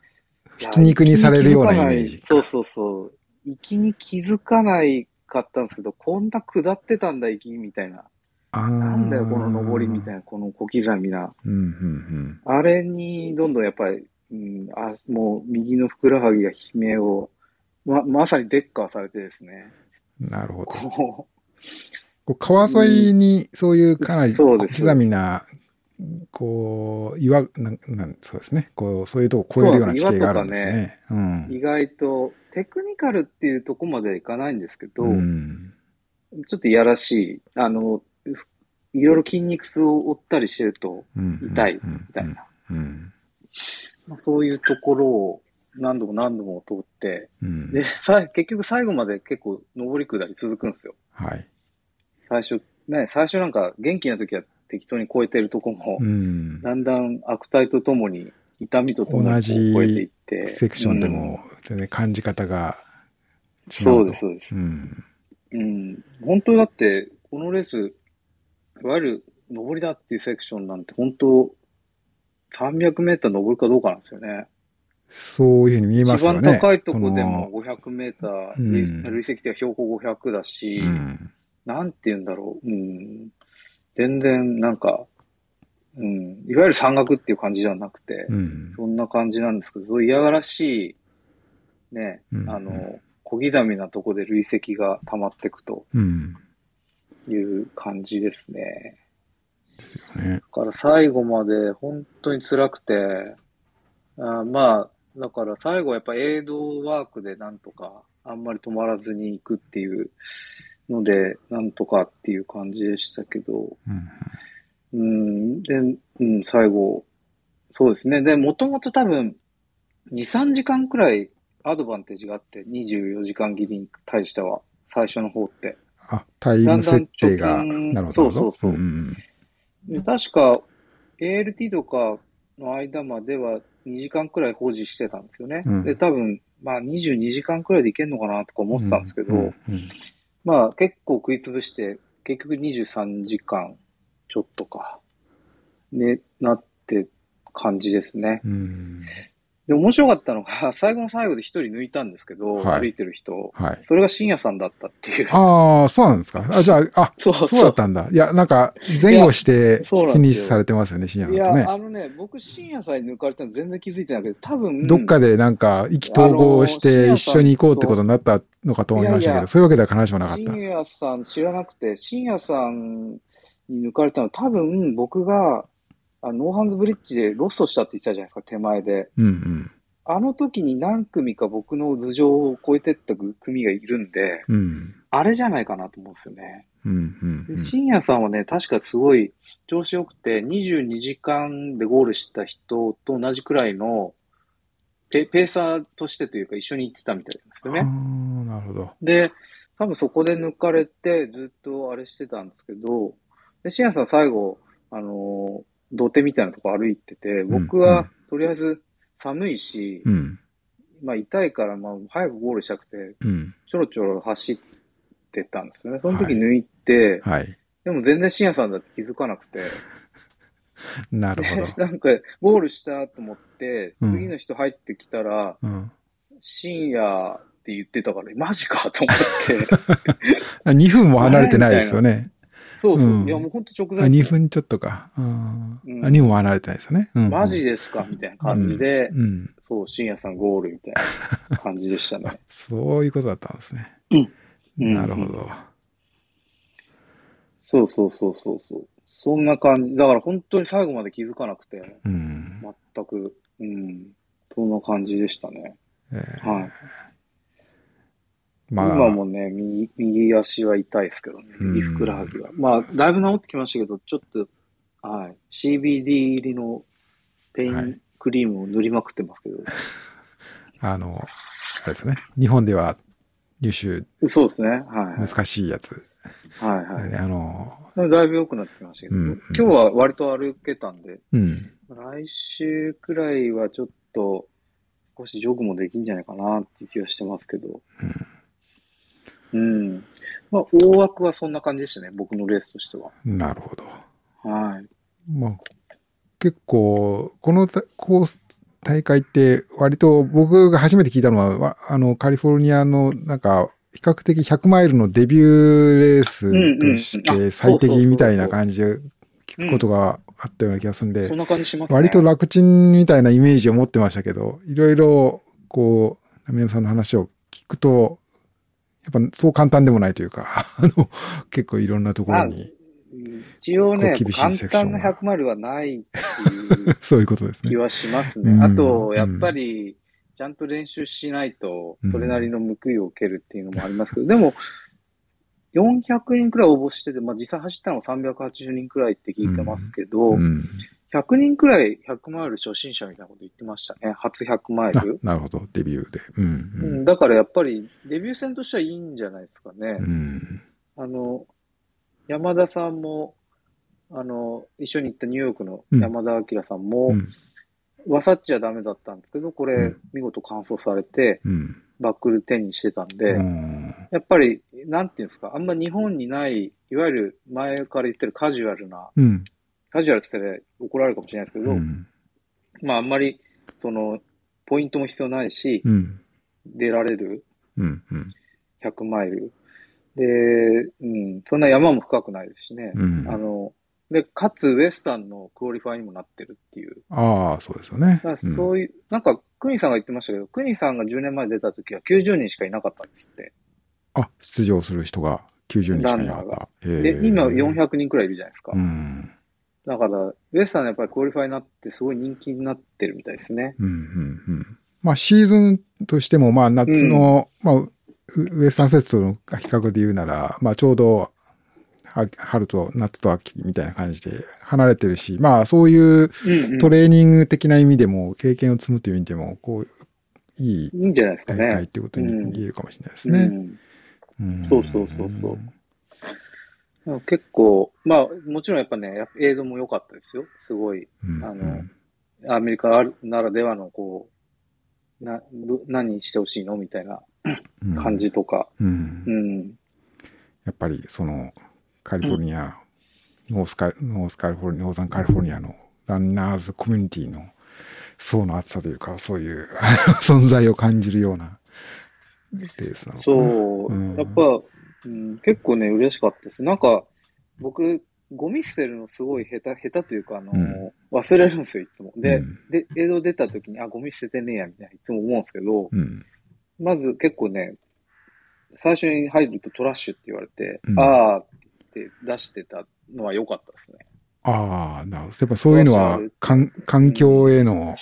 ひき肉にされるようなイメージ。そうそうそう。行きに気づかないかったんですけど、こんな下ってたんだ、行きみたいな。なんだよ、この上りみたいな、この小刻みな。うん、うん、あれに、どんどんやっぱり、うん、あもう右のふくらはぎが悲鳴を、ま、まさにデッカーされてですね。うん。なるほど。ここう川沿いにそういうかなり小刻みな、こう、岩、なん、なん、そうですね。こう、そういうとこ超えるような地形があるんですね。うう、意外と、テクニカルっていうとこまではいかないんですけど、ん。うん。ちょっといやらしい。あの、ふいろいろ筋肉痛を負ったりしてると、うん痛いうんみたいな。そういうところを何度も何度も通って、うん。で、さ結局最後まで結構上り下り続くんですよ。はい。最初、ね、最初なんか元気な時は適当に超えてるとこも、うん。だんだん悪態とともに、痛みとともに超えていって。セクションでうんも全然感じ方が違うと。そうです、そうです。うん。うん。本当だって、このレース、いわゆる上りだっていうセクションなんて本当、300メーター上るかどうかなんですよね。そういうふうに見えますよね。一番高いとこでこも500メーター、うん累累積では標高500だし、のうん。なんて言うんだろう。うん。全然なんか、うん。いわゆる山岳っていう感じじゃなくて、うん。そんな感じなんですけど、そういう嫌がらしい、ね、うんあの、小刻みなとこで累積が溜まっていくとうん。いう感じですね。ですよね。だから最後まで本当に辛くて、あまあ、だから最後はやっぱエイドワークでなんとか、あんまり止まらずに行くっていうので、なんとかっていう感じでしたけど、うん。うん、で、うん、最後、そうですね。で、もともと多分、2、3時間くらいアドバンテージがあって、24時間切りに対しては、最初の方って。あ、タイム設定が、だんだんなるほど。そうそうそうんんで確か、ALT とかの間までは2時間くらい保持してたんですよね。うんで、多分、まあ22時間くらいでいけんのかなとか思ってたんですけど、まあ結構食いつぶして、結局23時間ちょっとか、ね、なって感じですね。うん。で、面白かったのが、最後の最後で一人抜いたんですけど、はい歩いてる人。はい。それが深夜さんだったっていう。ああ、そうなんですか？あ、じゃあ、あ、そうそうだったんだ。いや、なんか、前後して、フィニッシュされてますよね、深夜いや、さんとね。あのね、僕深夜さんに抜かれたの全然気づいてなくて、多分、どっかでなんか意気投合して一緒に行こうってことになったのかと思いましたけど、いやいやそういうわけでは必ずしもなかった。深夜さん知らなくて、深夜さんに抜かれたのは多分僕が、あノーハンズブリッジでロストしたって言ってたじゃないですか、手前で。うんうん。あの時に何組か僕の頭上を越えてった組がいるんで、うん。あれじゃないかなと思うんですよね。うんうんうんで深夜さんはね、確かすごい調子良くて、22時間でゴールした人と同じくらいのペペーサーとしてというか一緒に行ってたみたいなんですね。ー、なるほど。で、多分そこで抜かれてずっとあれしてたんですけど、で、深夜さん最後、あのー土手みたいなとこ歩いてて、僕うんはとりあえず寒いし、うん。まあ痛いからまあ早くゴールしたくて、うん。ちょろちょろ走ってたんですよね。その時抜いて、はい。でも全然深夜さんだって気づかなくて、[LAUGHS] なるほど。[LAUGHS] なんか、ゴールしたと思って、うん次の人入ってきたら、うん。深夜って言ってたから、マジかと思って。[LAUGHS] あ2分も離れてないですよね。そうそう。うんいや、もうほんと直あ前。2分ちょっとか。うん。うんあ2分も離れてないですよね。うん。マジですかみたいな感じで、うん。そう、深夜さんゴールみたいな感じでしたね。[LAUGHS] そういうことだったんですね。うんなるほど。そうそうそうそうそう。そんな感じ。だから本当に最後まで気づかなくて、うん。全く、うん。そんな感じでしたね。えーはい。まあ、今もね、右、右足は痛いですけどね。右ふくらはぎは。まあ、だいぶ治ってきましたけど、ちょっと、はい。CBD 入りのペイはいンクリームを塗りまくってますけど。[LAUGHS] あの、あれですね。日本では入手そうですね。はい、はい。難しいやつ。はいはい。あの、だいぶ良くなってきましたけど、うんうん今日は割と歩けたんで、うん。来週くらいはちょっと少しジョグもできんじゃないかなっていう気はしてますけど。うん。まあ、大枠はそんな感じでしたね、僕のレースとしては。なるほど。はい。まあ、結構、このたコース大会って、割と僕が初めて聞いたのは、わあの、カリフォルニアの、なんか、比較的100マイルのデビューレースとして最適みたいな感じで聞くことがあったような気がするんでそん、な感じしますね。割と楽ちんみたいなイメージを持ってましたけど、いろいろ、こう、ナミネムさんの話を聞くと、やっぱそう簡単でもないというか、[LAUGHS] あの、結構いろんなところに、一応ね簡単な100マイルはないっていう [LAUGHS] そういうことですね気。はしますね。うんあと、やっぱり、ちゃんと練習しないとうん、それなりの報いを受けるっていうのもありますけど、でも、400人くらい応募してて、まあ実際走ったのは380人くらいって聞いてますけど、うん。100人くらい100マイル初心者みたいなこと言ってましたね。初100マイあル。なるほど、デビューで。うん。ううんん、だからやっぱりデビュー戦としてはいいんじゃないですかね。うん。あの、山田さんも、あの、一緒に行ったニューヨークの山田明さんも、うん。ワサッチはダメだったんですけど、これうん、見事完走されて、うん。バックル10にしてたんで、うんやっぱり、なんていうんですか、あんま日本にない、いわゆる前から言ってるカジュアルな、うん。カジュアルって言ったら怒られるかもしれないですけど、うん。まああんまり、その、ポイントも必要ないし、うん。出られるうん。うん。100マイル。で、うん、そんな山も深くないですしね。うんあの、で、かつウエスタンの qualify にもなってるっていう。ああ、そうですよね。そういう、なんか、クニさんが言ってましたけど、クニさんが10年前出た時は90人しかいなかったんですって。あ、出場する人が90人しかいなかった。へで、え今400人くらいいるじゃないですか。うん。だから、ウエスタンのやっぱり qualify になってすごい人気になってるみたいですね。うん。うん。うん。まあ、シーズンとしても、まあ、夏の、まあ、ウ、ウエスタンステイツとの比較で言うなら、まあ、ちょうど、は春と夏と秋みたいな感じで離れてるし、まあ、そういううん、うん。トレーニング的な意味でも、経験を積むという意味でも、こう、いいいいんじゃないですかね。大会っていうことにうん言えるかもしれないですね。うんうんそうそうそうそう結構、まあ、もちろんやっぱね、映像も良かったですよ。すごい。うんあのアメリカならではの、こう、な、ど何してほしいのみたいなうん感じとか。うんうん。やっぱりそのカリフォルニア、ノースカノースカリフォルニア、ノーザンカリフォルニアのランナーズコミュニティの層の厚さというか、そういう [LAUGHS] 存在を感じるようなレースなのかな。そう、うんやっぱ、うん、結構ね、嬉しかったです。なんか、僕、ゴミ捨てるのすごい下手、下手というか、あの、うん忘れるんですよ、いつも。で、うんで、映像出た時に、あ、ゴミ捨ててねえや、みたいな、いつも思うんですけど、うん。まず結構ね、最初に入るとトラッシュって言われて、うんあーって出してたのは良かったですね。ああ、なるほど。やっぱそういうのは、環環境への、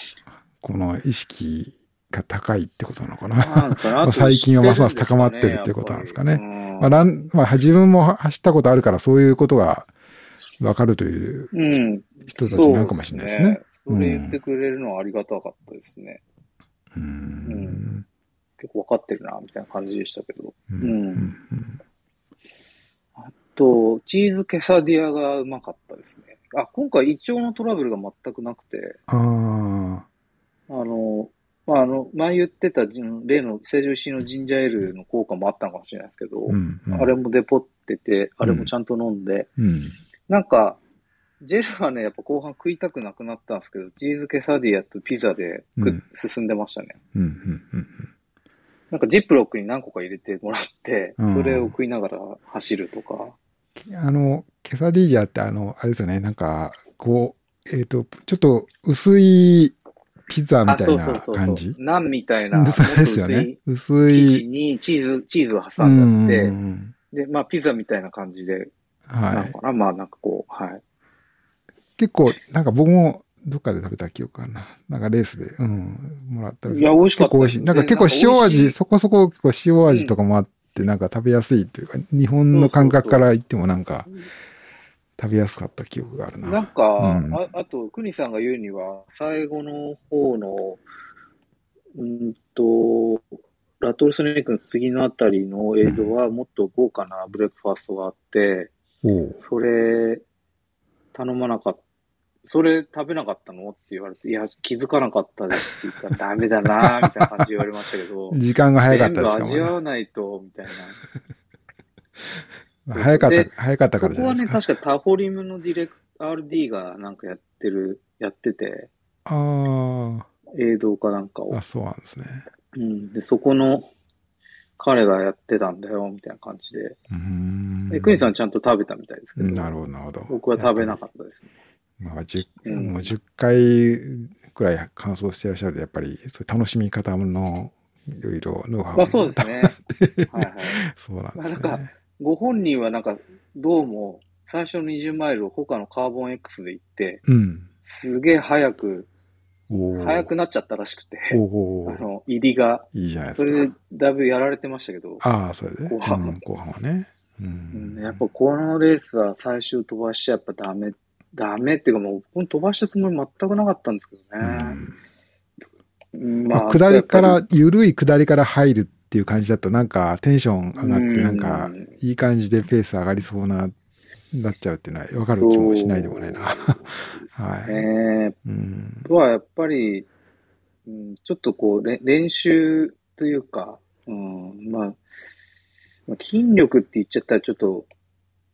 この意識が高いってことなのかな？な [LAUGHS] 最近はますます高まってるってことなんですかねまあ、ランまあ、自分も走ったことあるから、そういうことがわかるといううん。うん。人たちなのかもしれないですね。そうですね。それ言ってくれるのはありがたかったですね。うーん。結構分かってるな、みたいな感じでしたけど。うんうんうんと、チーズケサディアがうまかったですね。あ、今回胃腸のトラブルが全くなくて、ああの、まあ、あの、前言ってた例の成城石井のジンジャーエールの効果もあったのかもしれないですけど、あ、うん。うんあれもデポってて、あれもちゃんと飲んで、うん。なんか、ジェルはね、やっぱ後半食いたくなくなったんですけど、チーズケサディアとピザでうん進んでましたね。うん。うん。うん。なんかジップロックに何個か入れてもらって、うんそれを食いながら走るとか。あの、ケサディージャってあの、あれですよね、なんか、こう、えっ、と、ちょっと薄いピザみたいな感じ？ナンみたいな。そうですよね。薄い生地い。にチーズ、チーズをう挟んんであって、で、まあピザみたいな感じで、なはい。な、まあなんかこう、はい。結構、なんか僕もどっかで食べた記憶かな。なんかレースで、うん、もらったいや美味しかった結構美味しい。なんか結構塩味そこそこ結構塩味とかもあって、なんか食べやすいというか、日本の感覚から言ってもなんか食べやすかった記憶があるな。なんか、うんああと、クニさんが言うには、最後の方の、うんと、ラトルスネークの次のあたりの映像はもっと豪華なブレックファーストがあって、おうそれ、頼まなかった。それ食べなかったのって言われて、いや、気づかなかったですって言ったらダメだな [LAUGHS] みたいな感じで言われましたけど、時間が早かったですか全部味わもわないと、みたいな。[LAUGHS] ね。早かっでた、早かったかここはいね、らじゃなですか。確かタフォリムのディレク、RD がなんかやってる、やってて、あ映像かなんかをあ、あ、。そうなんですね。うん。で、そこの、彼がやってたんだよ、みたいな感じで。うーん。で、クニさんちゃんと食べたみたいですけど、なるほど、なるほど。僕は食べなかったですね。まあ、10うんもう10回くらい乾燥してらっしゃると、やっぱり、そう楽しみ方の、いろいろ、ノウハウまあそうですね。はいはい。[LAUGHS] そうなんですなんかね。ご本人はなんか、どうも、最初の20マイルを他のカーボン X で行って、うん。すげえ早く、おー早くなっちゃったらしくて、あの、入りが、いいじゃないでそすか。れでだいぶやられてましたけど、ああ、それで？後半うん後半はね。ううんん。やっぱこのレースは最終飛ばしちゃやっぱダメ、ダメっていうかもう、この飛ばしたつもり全くなかったんですけどうね。んうんまあ、下りから、ゆるい下りから入るっていう感じだと、なんかテンション上がって、うんなんかいい感じでペース上がりそうな、なっちゃうっていうのはわかる気もしないでもないな。[LAUGHS] はい。ぱりね、うん。とはやっぱり、うん、ちょっとこう、れ練習というか、うん、まあ、まあ筋力って言っちゃったらちょっと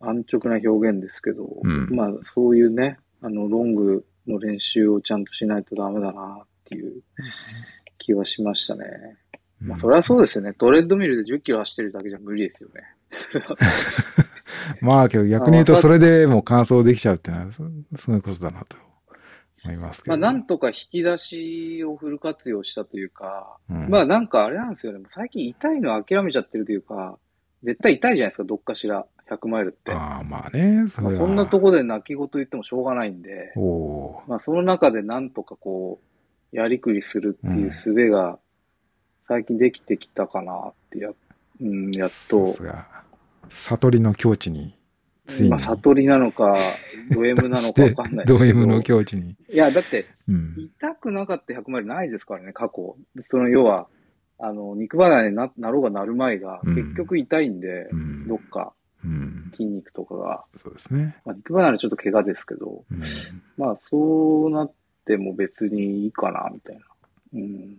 安直な表現ですけど、うんまあそういうね、あの、ロングの練習をちゃんとしないとダメだなっていう気はしましたね。まあそれはそうですよね。トレッドミルで10キロ走ってるだけじゃ無理ですよね。[LAUGHS] まあけど逆に言うとそれでもう完走できちゃうっていうのはすすごいことだなと思いますけど。まあなんとか引き出しをフル活用したというか、うんまあなんかあれなんですよね。最近痛いのは諦めちゃってるというか、絶対痛いじゃないですか、どっかしら。100マイルって。ああ、まあね、そ。まあそんなとこで泣き言言ってもしょうがないんで、まあその中でなんとかこう、やりくりするっていう術が最近できてきたかなってや、うん、やっさと。悟りの境地に、ついに。まあ悟りなのか、ド M なのかわかんないですドけ M のど。[LAUGHS] 境地に。いや、だって、うん。痛くなかった100マイルないですからね、過去。その要は、あの、肉離れにななろうがなる前が、うん結局痛いんで、うんどっかうん。筋肉とかが。そうですね。まあ、肉離れちょっと怪我ですけど、うん。まあ、そうなっても別にいいかな、みたいな。うん。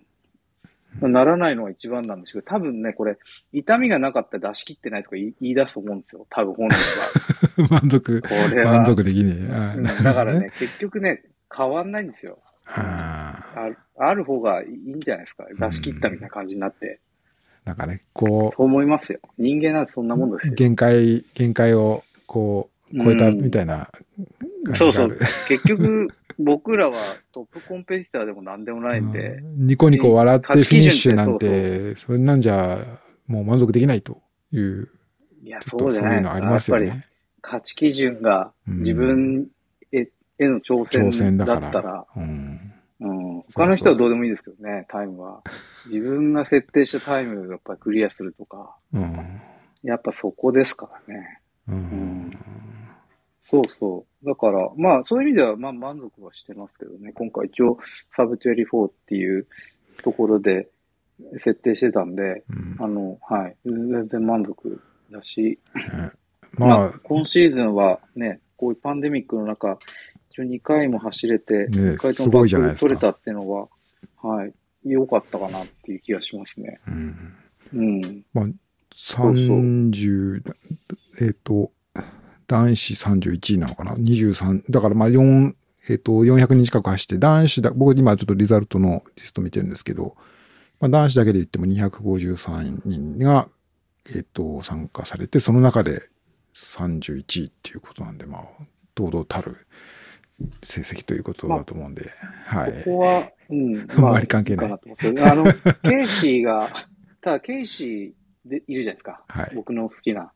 まあならないのが一番なんですけど、多分ね、これ、痛みがなかったら出し切ってないとか言い出すと思うんですよ。多分本人 [LAUGHS] 満足、は。これは。満足できねえ。ああうんなるほどだからね、結局ね、変わんないんですよ。ああ。ある方がいいんじゃないですか。出し切ったみたいな感じになって。なんかね、こそう思いますよ。人間なんてそんなもんですう、よ。限界、限界を、こう、超えたみたいな感じそうそう。結局、僕らはトップコンペティターでも何でもないんで、うんニコニコ笑ってフィニッシュなんてて、それなんじゃ、もう満足できないと。いう、いや、そうじゃないそういうのありますよやっぱりね。価値基準がうん自分へへの挑挑戦戦だ。ったら、うん。うん、他の人はどうでもいいですけどね、タイムは。自分が設定したタイムをやっぱりクリアするとか、うん。やっぱそこですからね。うん。そうそう。だから、まあ、そういう意味では、まあ、満足はしてますけどね。今回一応、サブ24っていうところで設定してたんで、うんあの、はい。全然満足だし、まあ、今シーズンはね、こういうパンデミックの中、一応2回も走れて、ね2回ともバック取れたっていうのは、はい。良かったかなっていう気がしますね。うん。うん。まあ、30、えっ、と、男子31位なのかな ?23、だからまあ4、えっ、と、400人近く走って、男子だ、僕今ちょっとリザルトのリスト見てるんですけど、まあ男子だけで言っても253人が、えっ、と、参加されて、その中で31位っていうことなんで、まあ、堂々たる成績ということだと思うんで、はい。ここは、うん。[LAUGHS] あんまり関係ないあの、ケイシーが、ただケイシーでいるじゃないですか。はい僕の好きな。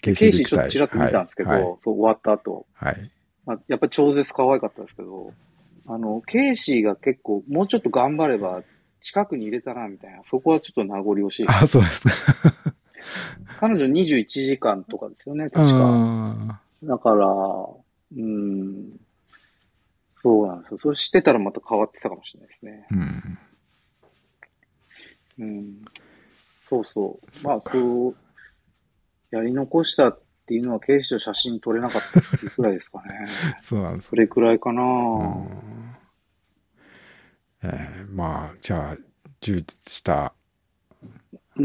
ケケイシーちょっとちらっと見たんですけど、はい。そう終わった後、はい。まあ、やっぱり超絶可愛かったですけど、あの、ケイシーが結構、もうちょっと頑張れば、近くに入れたな、みたいな。そこはちょっと名残惜しい。あ、そうですね。[LAUGHS] 彼女21時間とかですよね、確か。あだから、うん、そうなんですよ。それ知ってたらまた変わってたかもしれないですね。ーうん。うん。そうそう。まあ、そうかそう、やり残したっていうのは、警視庁写真撮れなかったっていうくらいですかね。[LAUGHS] そうなんですそれくらいかな、うんえーまあ、じゃあ、充実した。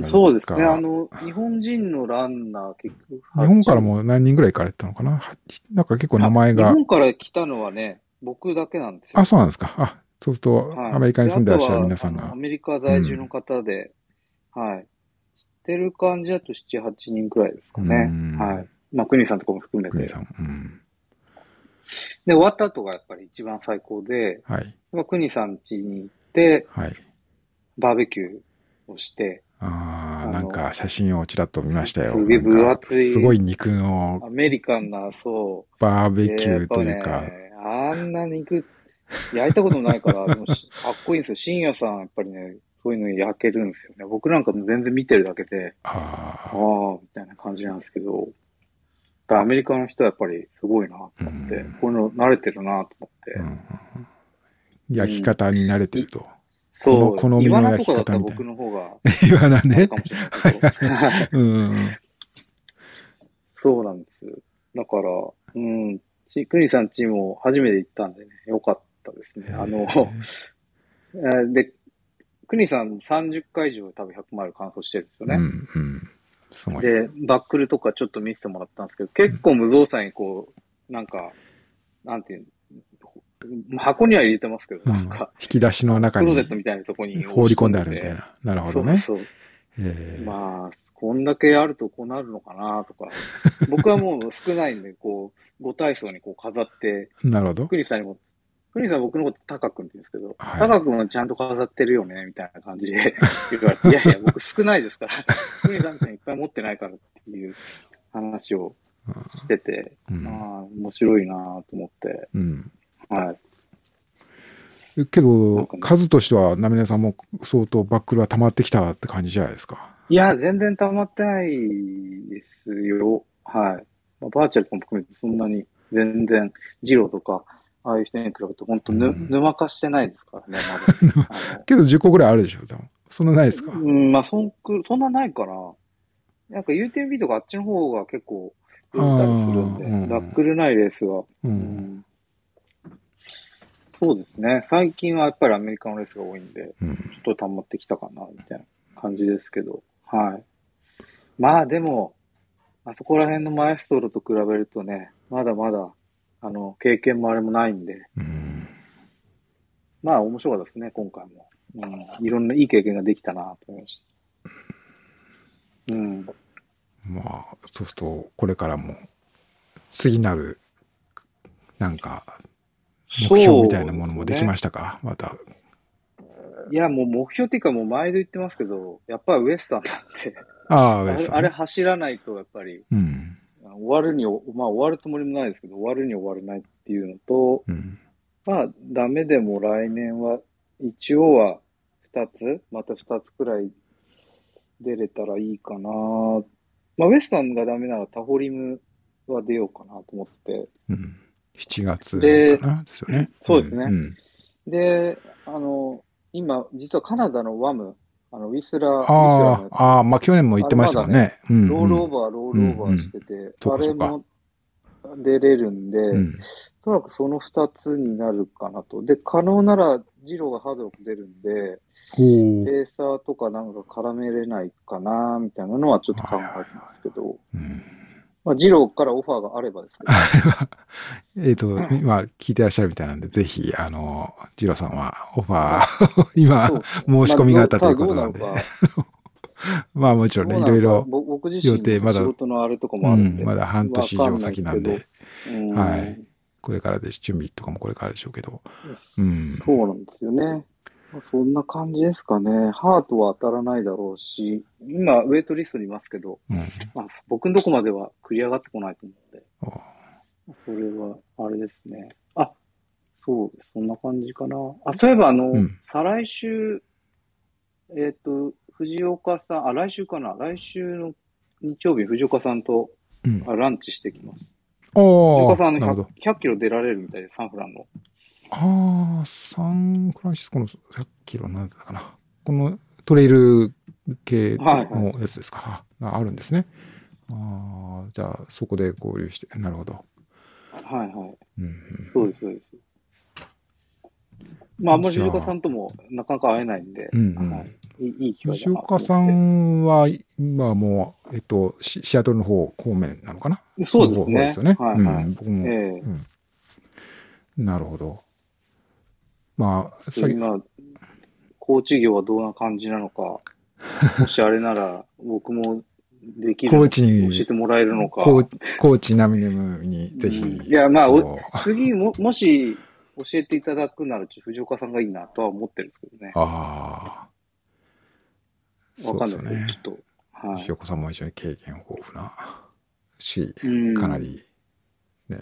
そうですね。あの、日本人のランナー、結局、日本からも何人ぐらい行かれてたのかな？はなんか結構名前が。日本から来たのはね、僕だけなんですよ。あ、そうなんですか。あ、そうすると、はいアメリカに住んでらっしゃる皆さんがア。メリカ在住の方で、はい。知ってる感じだと7、8人くらいですかねうん。はい。まあ、国さんとかも含めて。国さん。うん。で、終わった後がやっぱり一番最高で、はい。まあ、国さん家に行って、はい。バーベキューをして、ああ、なんか写真をちらっと見ましたよ。すげえ分厚いすごい肉のアメリカンな、そう。バーベキューというかあんな肉、焼いたことないから、かっこいいんですよ。深夜さん、やっぱりね、そういうの焼けるんですよね。僕なんかも全然見てるだけで、あああ、みたいな感じなんですけど、アメリカの人はやっぱりすごいなと思って、うんこういうの慣れてるなと思って。あ、うんうんうん焼き方に慣れてると。そう、この好みの焼き方みたい僕の方が、ね。そうなんです。だから、うん、ちクニさんチームも初めて行ったんでね、よかったですね。あの、えーで、クニさん30回以上多分100マイル完走してるんですよね。うん、うん。すごい。で、バックルとかちょっと見せてもらったんですけど、結構無造作にこう、なんか、なんていうの、箱には入れてますけど、うんなんか、引き出しの中にクローゼットみたいなとこに放り込んであるみたいな。なるほどね。そうそう。えーまあ、こんだけあるとこうなるのかなとか。僕はもう少ないんで、こう、ご体操にこう飾って、[LAUGHS] なるほど。クリさんにも、クリさんは僕のことタカ君って言うんですけど、はいタカ君はちゃんと飾ってるよね、みたいな感じで言われて、[LAUGHS] いやいや、僕少ないですから、クリさんっていっぱい持ってないからっていう話をしてて、うんまあ、面白いなと思って、うん。はい。けどか、ね数としては、ナミネさんも相当バックルは溜まってきたって感じじゃないですか。いや、全然溜まってないですよ。はい。まあ、バーチャルとかも含めてそんなに全然、ジローとか、ああいう人に比べて本当ぬ、うん沼化してないですからね、まだ。[LAUGHS] あけど10個ぐらいあるでしょ、でも。そんなないですか？のうん、まあそんく、そんなないかな。なんか UTMB とかあっちの方が結構出たりするんで、ラックルないレースが。う。うんんそうですね。最近はやっぱりアメリカのレースが多いんで、うん。ちょっと溜まってきたかな、みたいな感じですけど。はい。まあでも、あそこら辺のマエストロと比べるとね、まだまだ、あの、経験もあれもないんで、うん。まあ面白かったですね、今回も。うん。いろんないい経験ができたなと思いました。うん。まあ、そうすると、これからも、次なる、なんか、目標みたいなものもできましたか、また。いや、もう目標っていうかもう毎度言ってますけど、やっぱりウエスタンなんて、ああ、あウエスタンれあれ走らないと、やっぱり、うん。終わるに、まあ終わるつもりもないですけど、終わるに終われないっていうのと、うん。まあダメでも来年は、一応は2つ、また2つくらい出れたらいいかな。まあウエスタンがダメならタホリムは出ようかなと思って。うん。7月でですよね。そうですねんで、あの、今、実はカナダのワム、あの、ウィスラー、ああ、ああ、まあ去年も言ってましたもんね。うんうん。ロールオーバー、ロールオーバーしてて、そうかあれも出れるんで、うん。おそらくその二つになるかなと。で、可能なら、ジローがハードロック出るんで、おーサーとかなんか絡めれないかな、みたいなのはちょっと考えてますけど、うんまあ、ジローからオファーがあればですけど、[LAUGHS] えっと、今聞いてらっしゃるみたいなんで、ぜひ、あの、ジローさんはオファーを今、申し込みがあったということなんで [LAUGHS] まあもちろんね、いろいろ、予定まだまだ半年以上先なんで、うんはい。これからです。準備とかもこれからでしょうけど。うん。そうなんですよね。まあそんな感じですかね。ハートは当たらないだろうし、今、ウェイトリストにいますけど、うん。まあ、僕のとこまでは繰り上がってこないと思うんで、おそれは、あれですね。あ、そうです。そんな感じかな。あ、そういえば、あの、うん再来週、えっ、と、藤岡さん、あ、来週かな。来週の日曜日、藤岡さんとうん。あランチしてきます。藤お岡さん、あのーなるほ 100, ど。100キロ出られるみたいで、サンフランの。ああ、サンフランシスコの100キロなんだかな。このトレイル系はいはのやつですか。ああるんですね。ああ、じゃあそこで合流して、なるほど。はいはい。うんうん、そうです、そうです。まあ、あんまりじゃあ藤岡さんともなかなか会えないんで、うんうんはい、いいいい機会藤だな岡さんは今もう、えっと、シシアトルの方方面なのかな？そうですね。方ですよね。はいはい。うん、僕も、ええうん。なるほど。まあ、今、コーチ業はどんな感じなのか、[LAUGHS] もしあれなら僕もできるコーチに教えてもらえるのか。コーコーチナミネムにぜひ。うんいやまあ次も、もし教えていただくなら、藤岡さんがいいなとは思ってるんですけどね。ああ。わかんそうですねないけど、ちょ。っと。はい塩子さんも一緒に経験豊富なし、うんかなり、ね、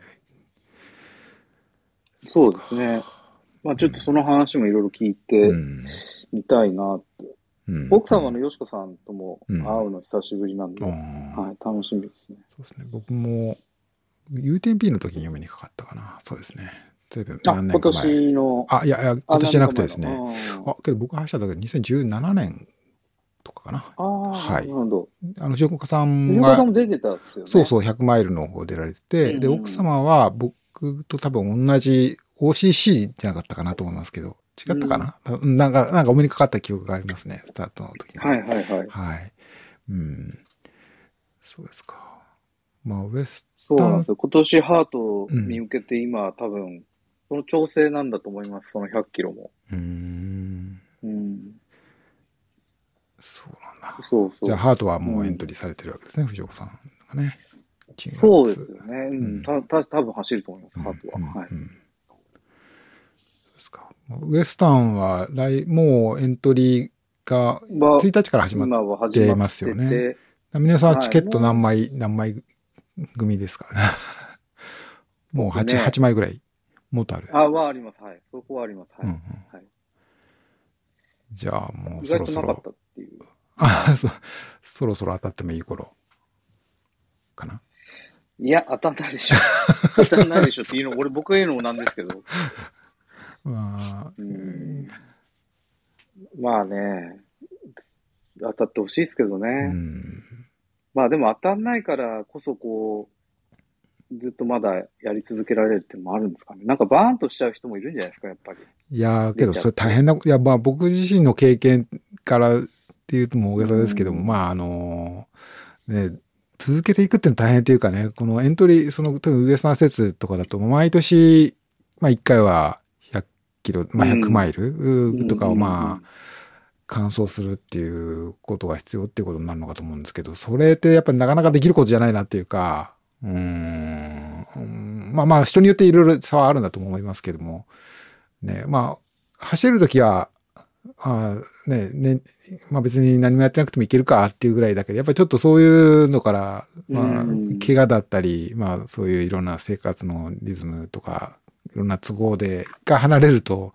そうですね。まあちょっとその話もいろいろ聞いてうんみたいなと。うん奥様のよしこさんともうん会うの久しぶりなんで、うんはい、楽しみですね。そうですね。僕も UTMP の時に読みにかかったかな。そうですね。随分何年か前。年の。あ、いやいや、今年じゃなくてですね。あ。けど僕走った時は2017年とかかな。ああ、はいなるほど。あの、塩岡さん藤岡さんが、も出てたんですよね。そうそう、100マイルの方出られてて、で、うんうん奥様は僕と多分同じ OCC じゃなかったかなと思いますけど、違ったかな、うんなんか、なんかお目にかかった記憶がありますね、スタートの時に。はいはいはい。はい。うん。そうですか。まあ、ウエスそうなんですよ。今年ハートに向けて今、多分、その調整なんだと思います。その100キロも。うーん。うん。そうなんだ。そうそう。じゃあ、ハートはもうエントリーされてるわけですね、藤岡さんがね。1月そうですよね。ううんん。た、た、多分走ると思います、うんハートは。はい。ですか？ウエスタンは来、もうエントリーがまあ1日から始まっててますよね皆さんチケット何枚、何枚組ですか？[LAUGHS] ね。もう8、僕ね8枚ぐらい。もっとある。あ、はあります。はい。そこはあります。はい。うんうんはいじゃあもう意そろそろ外となかっ、たっていう。[LAUGHS] あそそろそろ当たってもいい頃かな？いや、当たんないでしょ。[LAUGHS] 当たんないでしょっていうの、俺、僕が言うのもなんですけど。まあ、うん。まあね、当たってほしいですけどね。うん、まあでも当たんないからこそこう、ずっとまだやり続けられるっていうのもあるんですかね。なんかバーンとしちゃう人もいるんじゃないですか、やっぱり。いやー、けどそれ大変な、いや、まあ僕自身の経験からっていうとも大げさですけども、うんまああのね、続けていくっていうのは大変っていうかね、このエントリー、その、多分ウエスタン施設とかだと、毎年、まあ1回は100キロ、まあ100マイル？うん。とかをうん。まあ、完走するっていうことが必要っていうことになるのかと思うんですけど、それってやっぱりなかなかできることじゃないなっていうか、うーん、うんまあまあ人によっていろいろ差はあるんだと思いますけども、ね、まあ、走るときは、ああ、ね、ね、まあ別に何もやってなくてもいけるかっていうぐらいだけど、やっぱりちょっとそういうのから、まあうん、怪我だったり、まあそういういろんな生活のリズムとか、いろんな都合で、が離れると、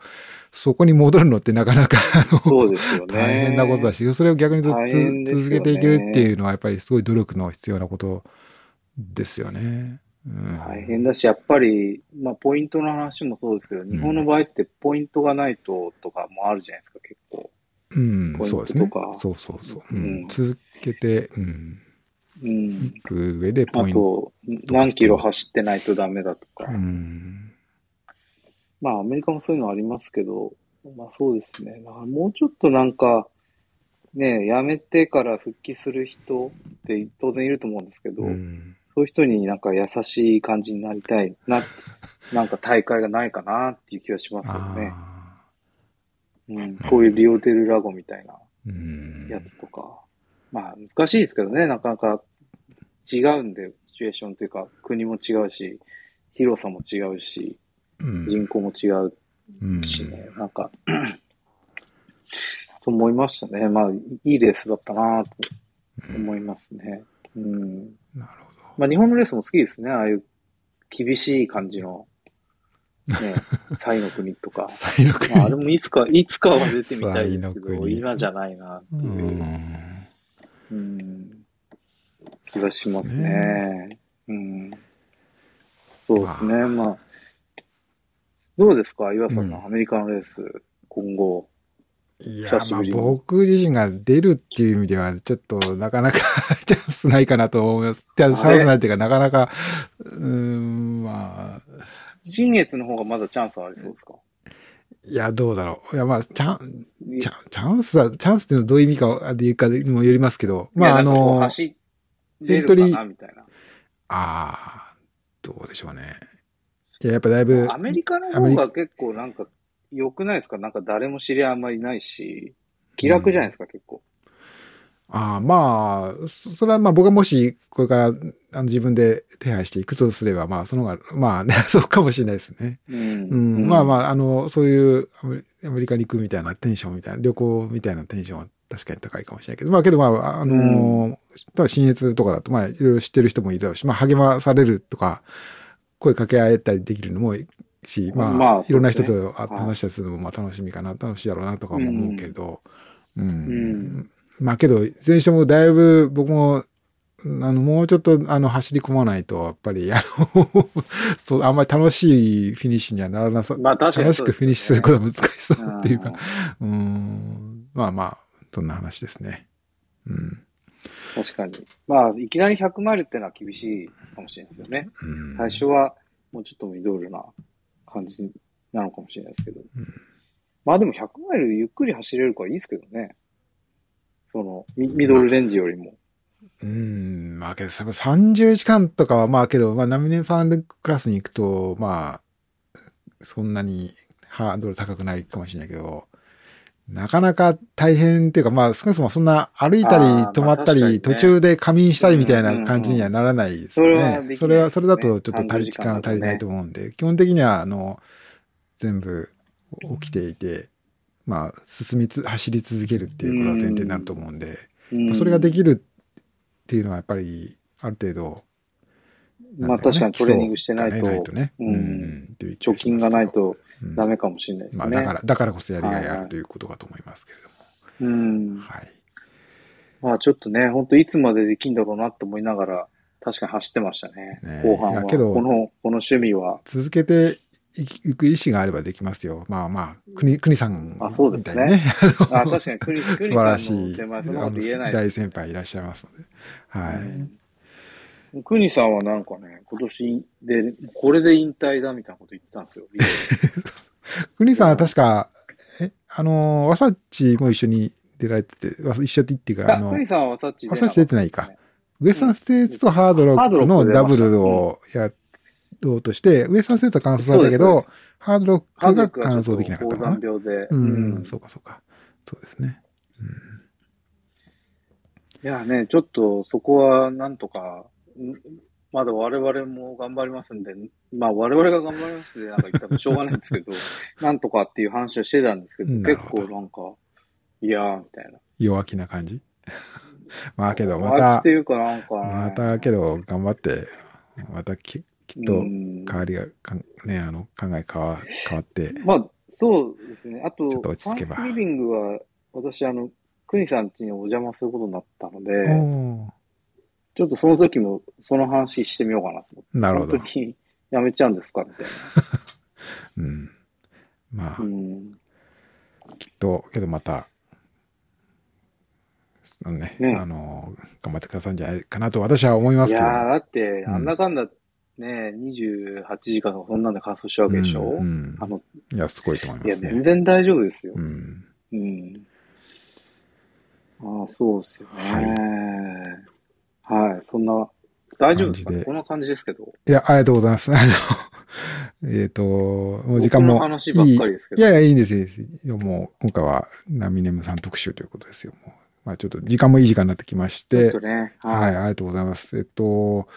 そこに戻るのってなかなか、そうですよね。大変なことだし、それを逆にずねつ続けていけるっていうのは、やっぱりすごい努力の必要なことですよね。うん、大変だし、やっぱり、まあ、ポイントの話もそうですけど、日本の場合ってポイントがないととかもあるじゃないですか、結構。うん、そうですね。そうそうそう。ううんん、続けて、うん、うんい。く上でポイント。あと、何キロ走ってないとダメだとか。うん、まあ、アメリカもそういうのありますけど、まあそうですね。だからもうちょっとなんか、ね、辞めてから復帰する人って当然いると思うんですけど、うんそういう人になんか優しい感じになりたいな、[LAUGHS] なんか大会がないかなっていう気がしますけどね。あうん、こういうリオデルラゴみたいなやつとか。まあ難しいですけどね、なかなか違うんで、シチュエーションというか、国も違うし、広さも違うし、うん人口も違ううんしね、なんか、[CLEARS THROAT] と思いましたね。まあ、いいレースだったなと思いますね。うん。なるほまあ、日本のレースも好きですね。ああいう厳しい感じの、ね、[LAUGHS] サイの国とかど。。最悪まあ、あれもいつか、いつかは出てみたいですけど、サイの国今じゃないなってういう、んうん、気がしますね。うん。そうですね。まあ、どうですか？岩佐さん、うんアメリカのレース、今後。いや、まあ僕自身が出るっていう意味では、ちょっとなかなか [LAUGHS] チャンスないかなと思います。チャンスないっていうか、なかなか、うーん、まあ、新月の方がまだチャンスはありそうですか？いや、どうだろう。いや、まあ、チャン、チャンチャンスは、チャンスっていうのはどういう意味かでいうかにもよりますけど、まあ、あの、あ走れるかなみたいな。あー、どうでしょうね。いや、やっぱだいぶ、アメリカの方が結構なんか良くないですか？なんか誰も知り合いあんまりいないし、気楽じゃないですか、結構。ああ、まあ、そそれはまあ僕はもしこれからあの自分で手配していくとすれば、まあその方が、まあね、[LAUGHS] そうかもしれないですね。うん。うん、まあまあ、あの、そういうアメリカに行くみたいなテンションみたいな、旅行みたいなテンションは確かに高いかもしれないけど、まあけどまあ、あの、ただ新越とかだと、まあいろいろ知ってる人もいるだろうし、まあ励まされるとか、声かけ合えたりできるのもし、まあ、まあいろんな人とあ話したりするのもまあ楽しみかな、楽しいだろうなとかも思うけど、うん。ん。まあけど、いずれにしてもだいぶ僕も、あの、もうちょっと、あの、走り込まないと、やっぱり、あの、[LAUGHS] そう、あんまり楽しいフィニッシュにはならなさ、まあ楽しくフィニッシュすることは難しそうっていうか、うんうん、まあまあ、そんな話ですね。うん。確かに。まあ、いきなり100マイルってのは厳しいかもしれないですよね。うん、最初はもうちょっとミドルな感じなのかもしれないですけど。うんまあでも100マイルゆっくり走れるからいいですけどね。その、ミミドルレンジよりも。うん、まあけど、多分30時間とかは、まあけど、まあ、ナミネさんクラスに行くと、まあ、そんなにハードル高くないかもしれないけど、なかなか大変っていうか、まあ少なくともそんな歩いたり止まったり、ね。途中で仮眠したりみたいな感じにはならないですようんうんうんそれはそれは、それだとちょっと足30り、時間は足りないと思うんで、基本的には、あの、全部起きていて、まあ、進みつ、走り続けるっていうことが前提になると思うんで、うん。それができるっていうのはやっぱり、ある程度、まあ確かにトレーニングしてないとないとね。うん貯金がないとうんダメかもしれないですね。まあだから、だからこそやりがいあるということかと思いますけれども。うん。はい。まあちょっとね、本当いつまでできんだろうなって思いながら、確かに走ってましたね。ね後半は。この、この趣味は。続けていく意思があればできますよ。まあまあ、国、国さんあそうですねみたいにね。あ、確かにクリス、ク [LAUGHS] リ素晴らさんのしい、手前あそんなことの言えない大先輩いらっしゃいますので。はい。い。クニさんはなんかね、今年で、これで引退だみたいなこと言ってたんですよ。ビデ国さんは確か、え、あの、ワサッチも一緒に出られてて、わ一緒って言ってか、あオあ、のクニ、さんはサッチあサッチ出てないかねウエスタンステーツとハードロックのダブルをやろうとして、ウエスタンステーツは完走されたけどハードロックが完走できなかったのかな病で。うん、そうかそうか。そうですね。いやね、ちょっとそこはなんとか、んまだ我々も頑張りますんで、まあ我々が頑張りますでなんか言ったらしょうがないんですけど、[LAUGHS] なんとかっていう話をしてたんですけど、結構なんか、いやーみたいな。弱気な感じ？[LAUGHS] まあけど、またいうかなんか、またけど、頑張って、またききっとうん。変わりが、かんね、あの、考え変わ変わって、まあ、そうですね。あと、ちょっと落ち着けば。ファンスリビングは、私、あの、クニさん家にお邪魔することになったので、ちょっとその時もその話してみようかなと思って。なるほど本。当にやめちゃうんですか？みたい [LAUGHS] うん。まあな。う、ん。きっと、けどまた、ね、ねあの、頑張ってくださるんじゃないかなと私は思いますけど。いやー、だって、うんなんだかんだ、ね、28時間とかそんなんで乾燥しちゃうわけでしょ、うんうんあの、いや、すごいと思いいや、ますね。全然大丈夫ですよう。ん。うん。ああ、そうですよね。はい。そんな、大丈夫ですかこんな感じですけど。いや、ありがとうございます。あの、[LAUGHS] えっと、もう時間も僕の話ばっかりですけど。いやいや、いいんですいいんですいやもう、今回は、ナミネムさん特集ということですよ。もうまあ、ちょっと時間もいい時間になってきましてちょっと、ね。はい、ありがとうございます。えっと、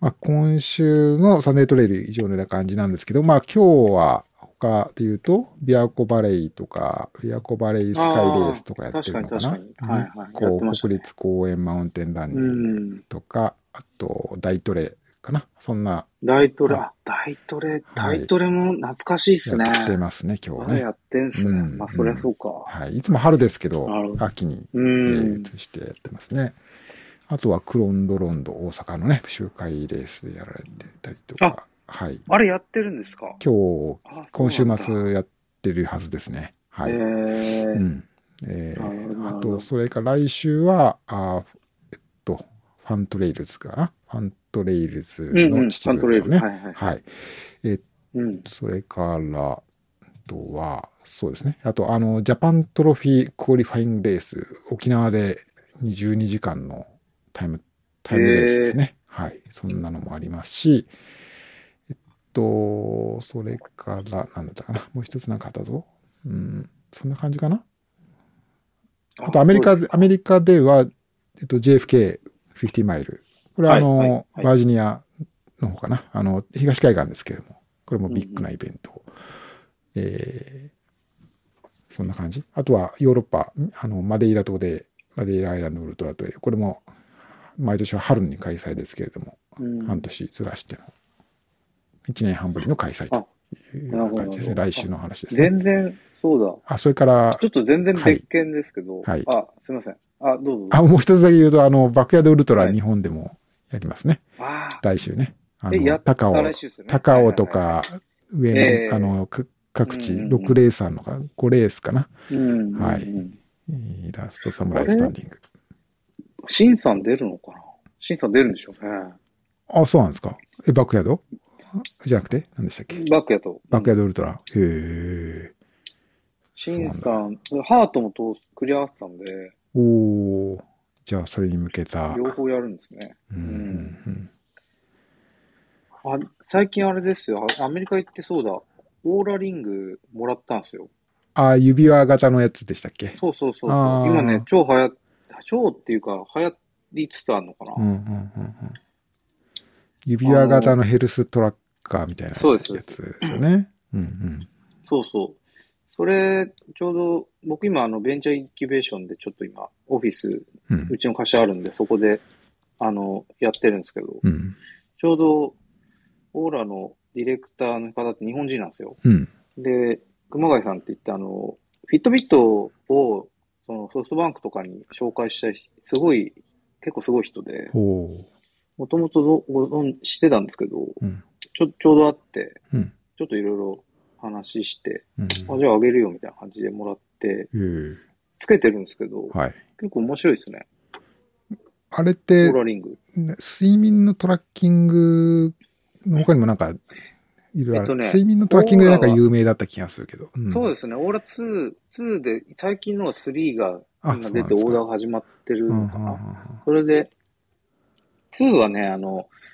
まあ、今週のサンデートレイル以上のような感じなんですけど、まあ、今日は他で言うと、ビアコバレイとか、ビアコバレイスカイレースとかやってるのかな？確かい国立公園マウンテンランニうングん。とか、あと、大トレかな？そんな、大トレ、大トレ、はい大トレも懐かしいっすね。やってますね、今日はねや。ってんすね。うんまあ、そりゃそうか。はい。いつも春ですけど秋に、移してやってますね。あとはクロンドロンド大阪のね、周回レースでやられてたりとか、はい。あれやってるんですか？今日、あ今週末やってるはずですね。はい。へーうん。えー、あと、それから来週は、あーえっと、ファントレイルズかな？ファントレイルズうんうん、のファントレイル。秩父のね。はいはい。はい。えうん。それから、あとは、そうですね。あと、あの、ジャパントロフィークオリファイングレース、沖縄で12時間のタイム、タイムレースですね。はい。そんなのもありますし、と、それから、なんだったかな。もう一つなんかあったぞ。うん、そんな感じかな。あと、アメリカで、アメリカでは、えっと、JFK50 マイル。これは、あの、はいはいはいバージニアの方かな。あの、東海岸ですけれども、これもビッグなイベント。えーそんな感じ。あとは、ヨーロッパ、あの、マデイラ島で、マデイラアイランドウルトラトレイル。これも、毎年は春に開催ですけれども、うん半年ずらしての、1年半ぶりの開催という感じですね。来週の話ですね。全然、そうだ。あ、それから、ちょっと全然別件ですけど、はいあ、すいません。あ、どうぞ。あ、もう一つだけ言うと、あの、バックヤードウルトラはい日本でもやりますね。あ来週ね。あの、高尾。高尾とか、上の、ええあの、く各地、うんうんうん6レースあるのかな ?5 レースかな？うん。はいラストサムライスタンディング。シンさん出るのかな？シンさん出るんでしょうね。あ、そうなんですか。え、バックヤード？じゃなくて何でしたっけ？バックやと。バックヤード。ドウルトラ。へえ。シンさん、ハートもとクリアってたんで、おーじゃあ、それに向けた。両方やるんですね。うんあ最近あれですよ。あアメリカ行ってそうだ。オーラリングもらったんですよ。あ、指輪型のやつでしたっけ？そうそうそう今ね、超流行っ、超っていうか流行りつつあるのかな。うんうんうんうん。指輪型のヘルストラッカーみたいなやつですよね。うんうん。そうそう。それ、ちょうど、僕今、あの、ベンチャーインキュベーションでちょっと今、オフィス、うんうちの会社あるんで、そこで、あの、やってるんですけど、うん。ちょうど、オーラのディレクターの方って日本人なんですよ。うん。で、熊谷さんって言って、あの、フィットビットを、そのソフトバンクとかに紹介したい、すごい、結構すごい人で、ほもともとご存知してたんですけど、う。うん。ちょ、ちょうど会って、うん。ちょっといろいろ話して、うん。あ、じゃああげるよみたいな感じでもらって、ええつけてるんですけど、はい。結構面白いですね。オあれってー、ラリング。睡眠のトラッキングの他にもなんか、いろいろえっとね睡眠のトラッキングでなんか有名だった気がするけど。んそうですね。オーラ2、2で、最近のは3があ今出てオーダーが始まってるのかな。それで、2はね、あの、あ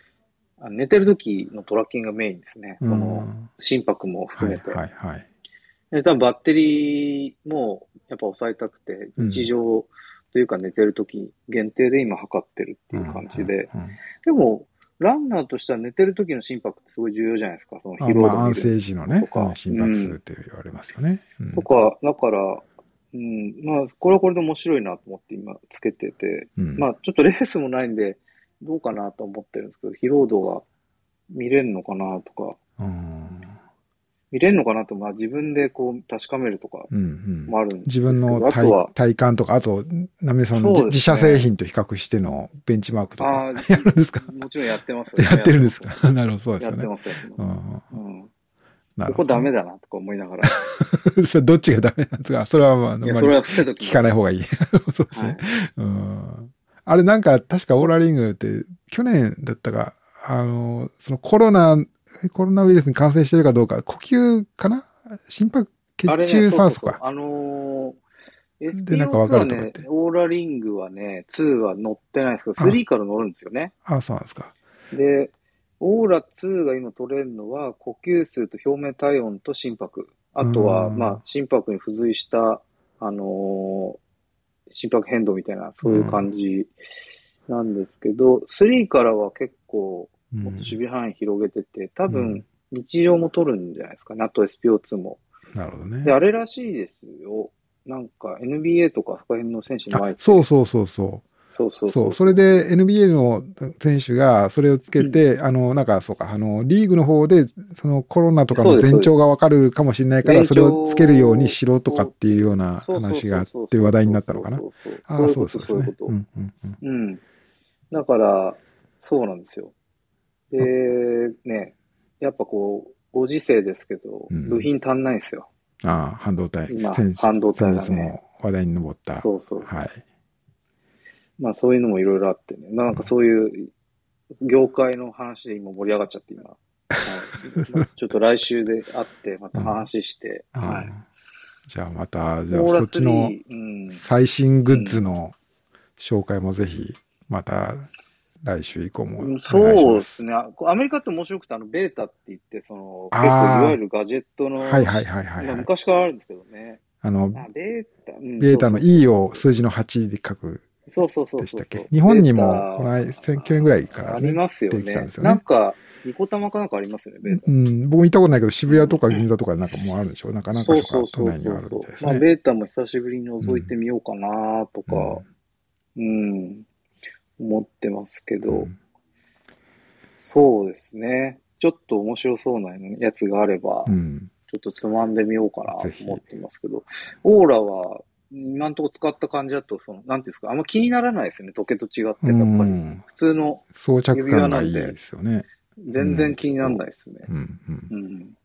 寝てる時のトラッキングがメインですね。うんその、心拍もはい含めて。はいはい。で、多分バッテリーもやっぱ抑えたくて、うん日常というか寝てる時限定で今測ってるっていう感じで、でも、ランナーとしては寝てる時の心拍ってすごい重要じゃないですか。そのあ疲労度まあ、安静時のね心拍数って言われますよね。うんとか、だから、うん、まあ、これはこれで面白いなと思って今つけてて、うんまあ、ちょっとレースもないんで、どうかなと思ってるんですけど、疲労度が見れるのかなとか、うん。見れるのかなと、まあ自分でこう確かめるとかうんうんもあるんです自分けど、の体あとは、体感とか、あと、ナミさんのね。自自社製品と比較してのベンチマークとかああ、[LAUGHS] やるんですか？もちろんやってますやってるんですか？[LAUGHS] なるほど、そうですよね。やってます、やってうます。んうん。なるほど。ここダメだなとか思いながら。[LAUGHS] それどっちがダメなんですか？それはまあ、あんまり聞かない方がいい。そうですね。うんあれなんか、確かオーラリングって、去年だったか、あの、そのコロナ、コロナウイルスに感染してるかどうか、呼吸かな？心拍、血中酸素か？そうそうそうあのー、でなんか分かるとか SPO2 はってね、オーラリングはね、2は乗ってないですけど、あ3から乗るんですよね。あそうなんですか。で、オーラ2が今取れるのは、呼吸数と表面体温と心拍。あとは、うんまあ、心拍に付随した、あのー心拍変動みたいな、そういう感じなんですけど、3からは結構、うんもっと守備範囲広げてて、多う分ん、日常も取るんじゃないですか、NATOSPO2 も。なるほどねで、。あれらしいですよ。なんか NBA とかそこら辺の選手にあ前、そうそうそうそう。そうそうそう、それで NBA の選手がそれをつけて、あの、なんかそうか、あの、リーグの方で、そのコロナとかの前兆がわかるかもしれないから、それをつけるようにしろとかっていうような話があって話題になったのかな。ああ、そうそです、そうですね。うんうんうん。だから、そうなんですよ。で、ね、やっぱこう、ご時世ですけど、うん部品足んないんですよ。ああ、半導体。今半導体がね先日も話題に上った。そうそう。はい。まあそういうのもいろいろあってね。まあなんかそういう、業界の話で今盛り上がっちゃって今。は [LAUGHS] いまあちょっと来週で会って、また話して、はうんい。じゃあまた、じゃあそっちの3うん、最新グッズの紹介もぜひ、また来週以降もお願いします。そうですね。あアメリカって面白くて、あの、ベータって言って、その、結構いわゆるガジェットの、はいはいはいはい、まあはい。昔からあるんですけどね。あの、あ、ベータ、うんベータの E を数字の8で書くそうそうそうそうでしたっそうけ？日本にもこの間、選挙年ぐらいからありね。ますよねできたんです。よねなんか、ニコタマかなんかありますよね、ベータ。うん、僕も行ったことないけど、渋谷とか銀座とかなんかもうあるんでしょなんか何か所か都内にはあるみたいですまあ、ね。ベータも久しぶりに覗いてみようかなとか、うんうん、思ってますけど、うんそうですね。ちょっと面白そうなやつがあれば、うん。ちょっとつまんでみようかなと思ってますけど、オーラは、今のところ使った感じだと、その、なんていうんですか、あんま気にならないですよね、時計と違って、やっぱり。うん普通の、装着感がいいですよね。全然気にならないですね。うんうんうん。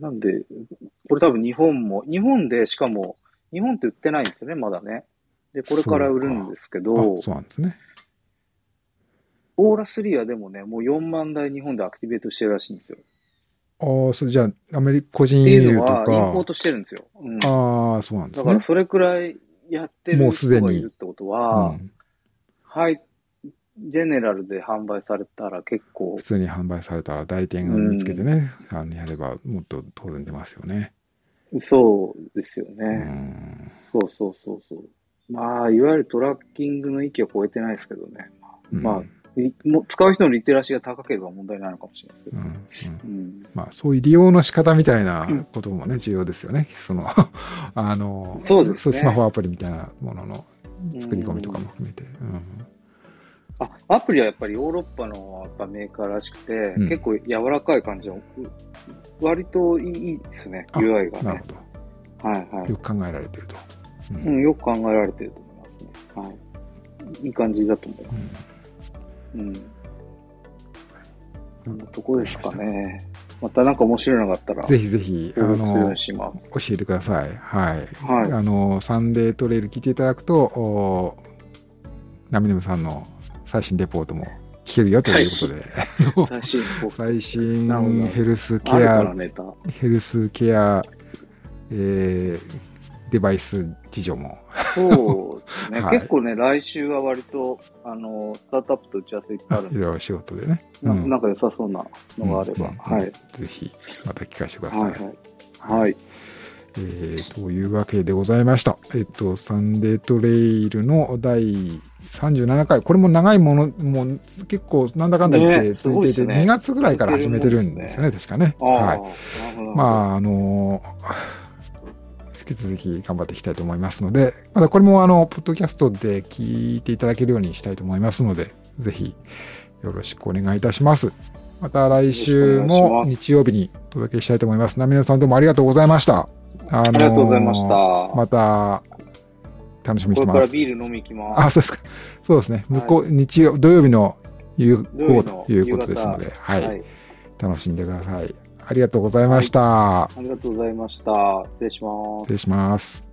なんで、これ多分日本も、日本でしかも、日本って売ってないんですよね、まだね。で、これから売るんですけどあ、そうなんですね。オーラ3はでもね、もう4万台日本でアクティベートしてるらしいんですよ。ああ、それじゃあ、アメリカ個人輸入というのは、インポーか。トしてるんですよ。うん、ああ、そうなんですねだから。それくらいやってるもうすでに人がいるってことは、うんはい、ジェネラルで販売されたら結構普、通に販売されたら代理店を見つけてね、あのやればもっと当然出ますよね。そうですようね。んそうそうそうそう。まあ、いわゆるトラッキングの域を超えてないですけどね。うんまあいもう使う人のリテラシーが高ければ問題ないのかもしれないですけど。うんうんうんまあ、そういう利用の仕方みたいなこともね、重要ですよね。[LAUGHS] その、あの、そうですねスマホアプリみたいなものの作り込みとかも含めて。うんあ、アプリはやっぱりヨーロッパのやっぱメーカーらしくて、うん結構柔らかい感じの、う割といいですね、あ UI がね。なるほはいはいど。よ。く考えられてると。ううんん、よく考えられてると思いますね。はい。いい感じだと思います。うん。そんなとこですかね。またなんか面白いのがあったら、ぜひぜひ、あの。教えてください。はい。はいあの、サンデートレイル聞いていただくと、おナミネムさんの最新レポートも聞けるよということで、最新ヘルスケア。ヘルスケア、えーデバイス事情も。ね。はい結構ね、来週は割と、あの、スタートアップと打ち合わせいっぱいあるんで、いろいろ仕事でね。なうんなんか良さそうなのがあれば、うんはい。ぜひ、また聞かせてください。はいはい。はい。えー、というわけでございました。えっと、サンデートレイルの第37回、これも長いもの、もう結構なんだかんだ言って続いていですね2月ぐらいから始めてるんですよね、確かね。はい。まあ、あの引き続き頑張っていきたいと思いますので、またこれもあの、ポッドキャストで聞いていただけるようにしたいと思いますので、ぜひよろしくお願いいたします。また来週も日曜日にお届けしたいと思います。なみなさんどうもありがとうございました。あのありがとうございました。また、楽しみにしこれからてます。ビール飲み行きます。あ、そうですか。そうですね。向こう、日曜、土曜日の夕土曜午日のということですので、はい、はい。楽しんでください。ありがとうございました。ありがとうございました。失礼します失。礼します。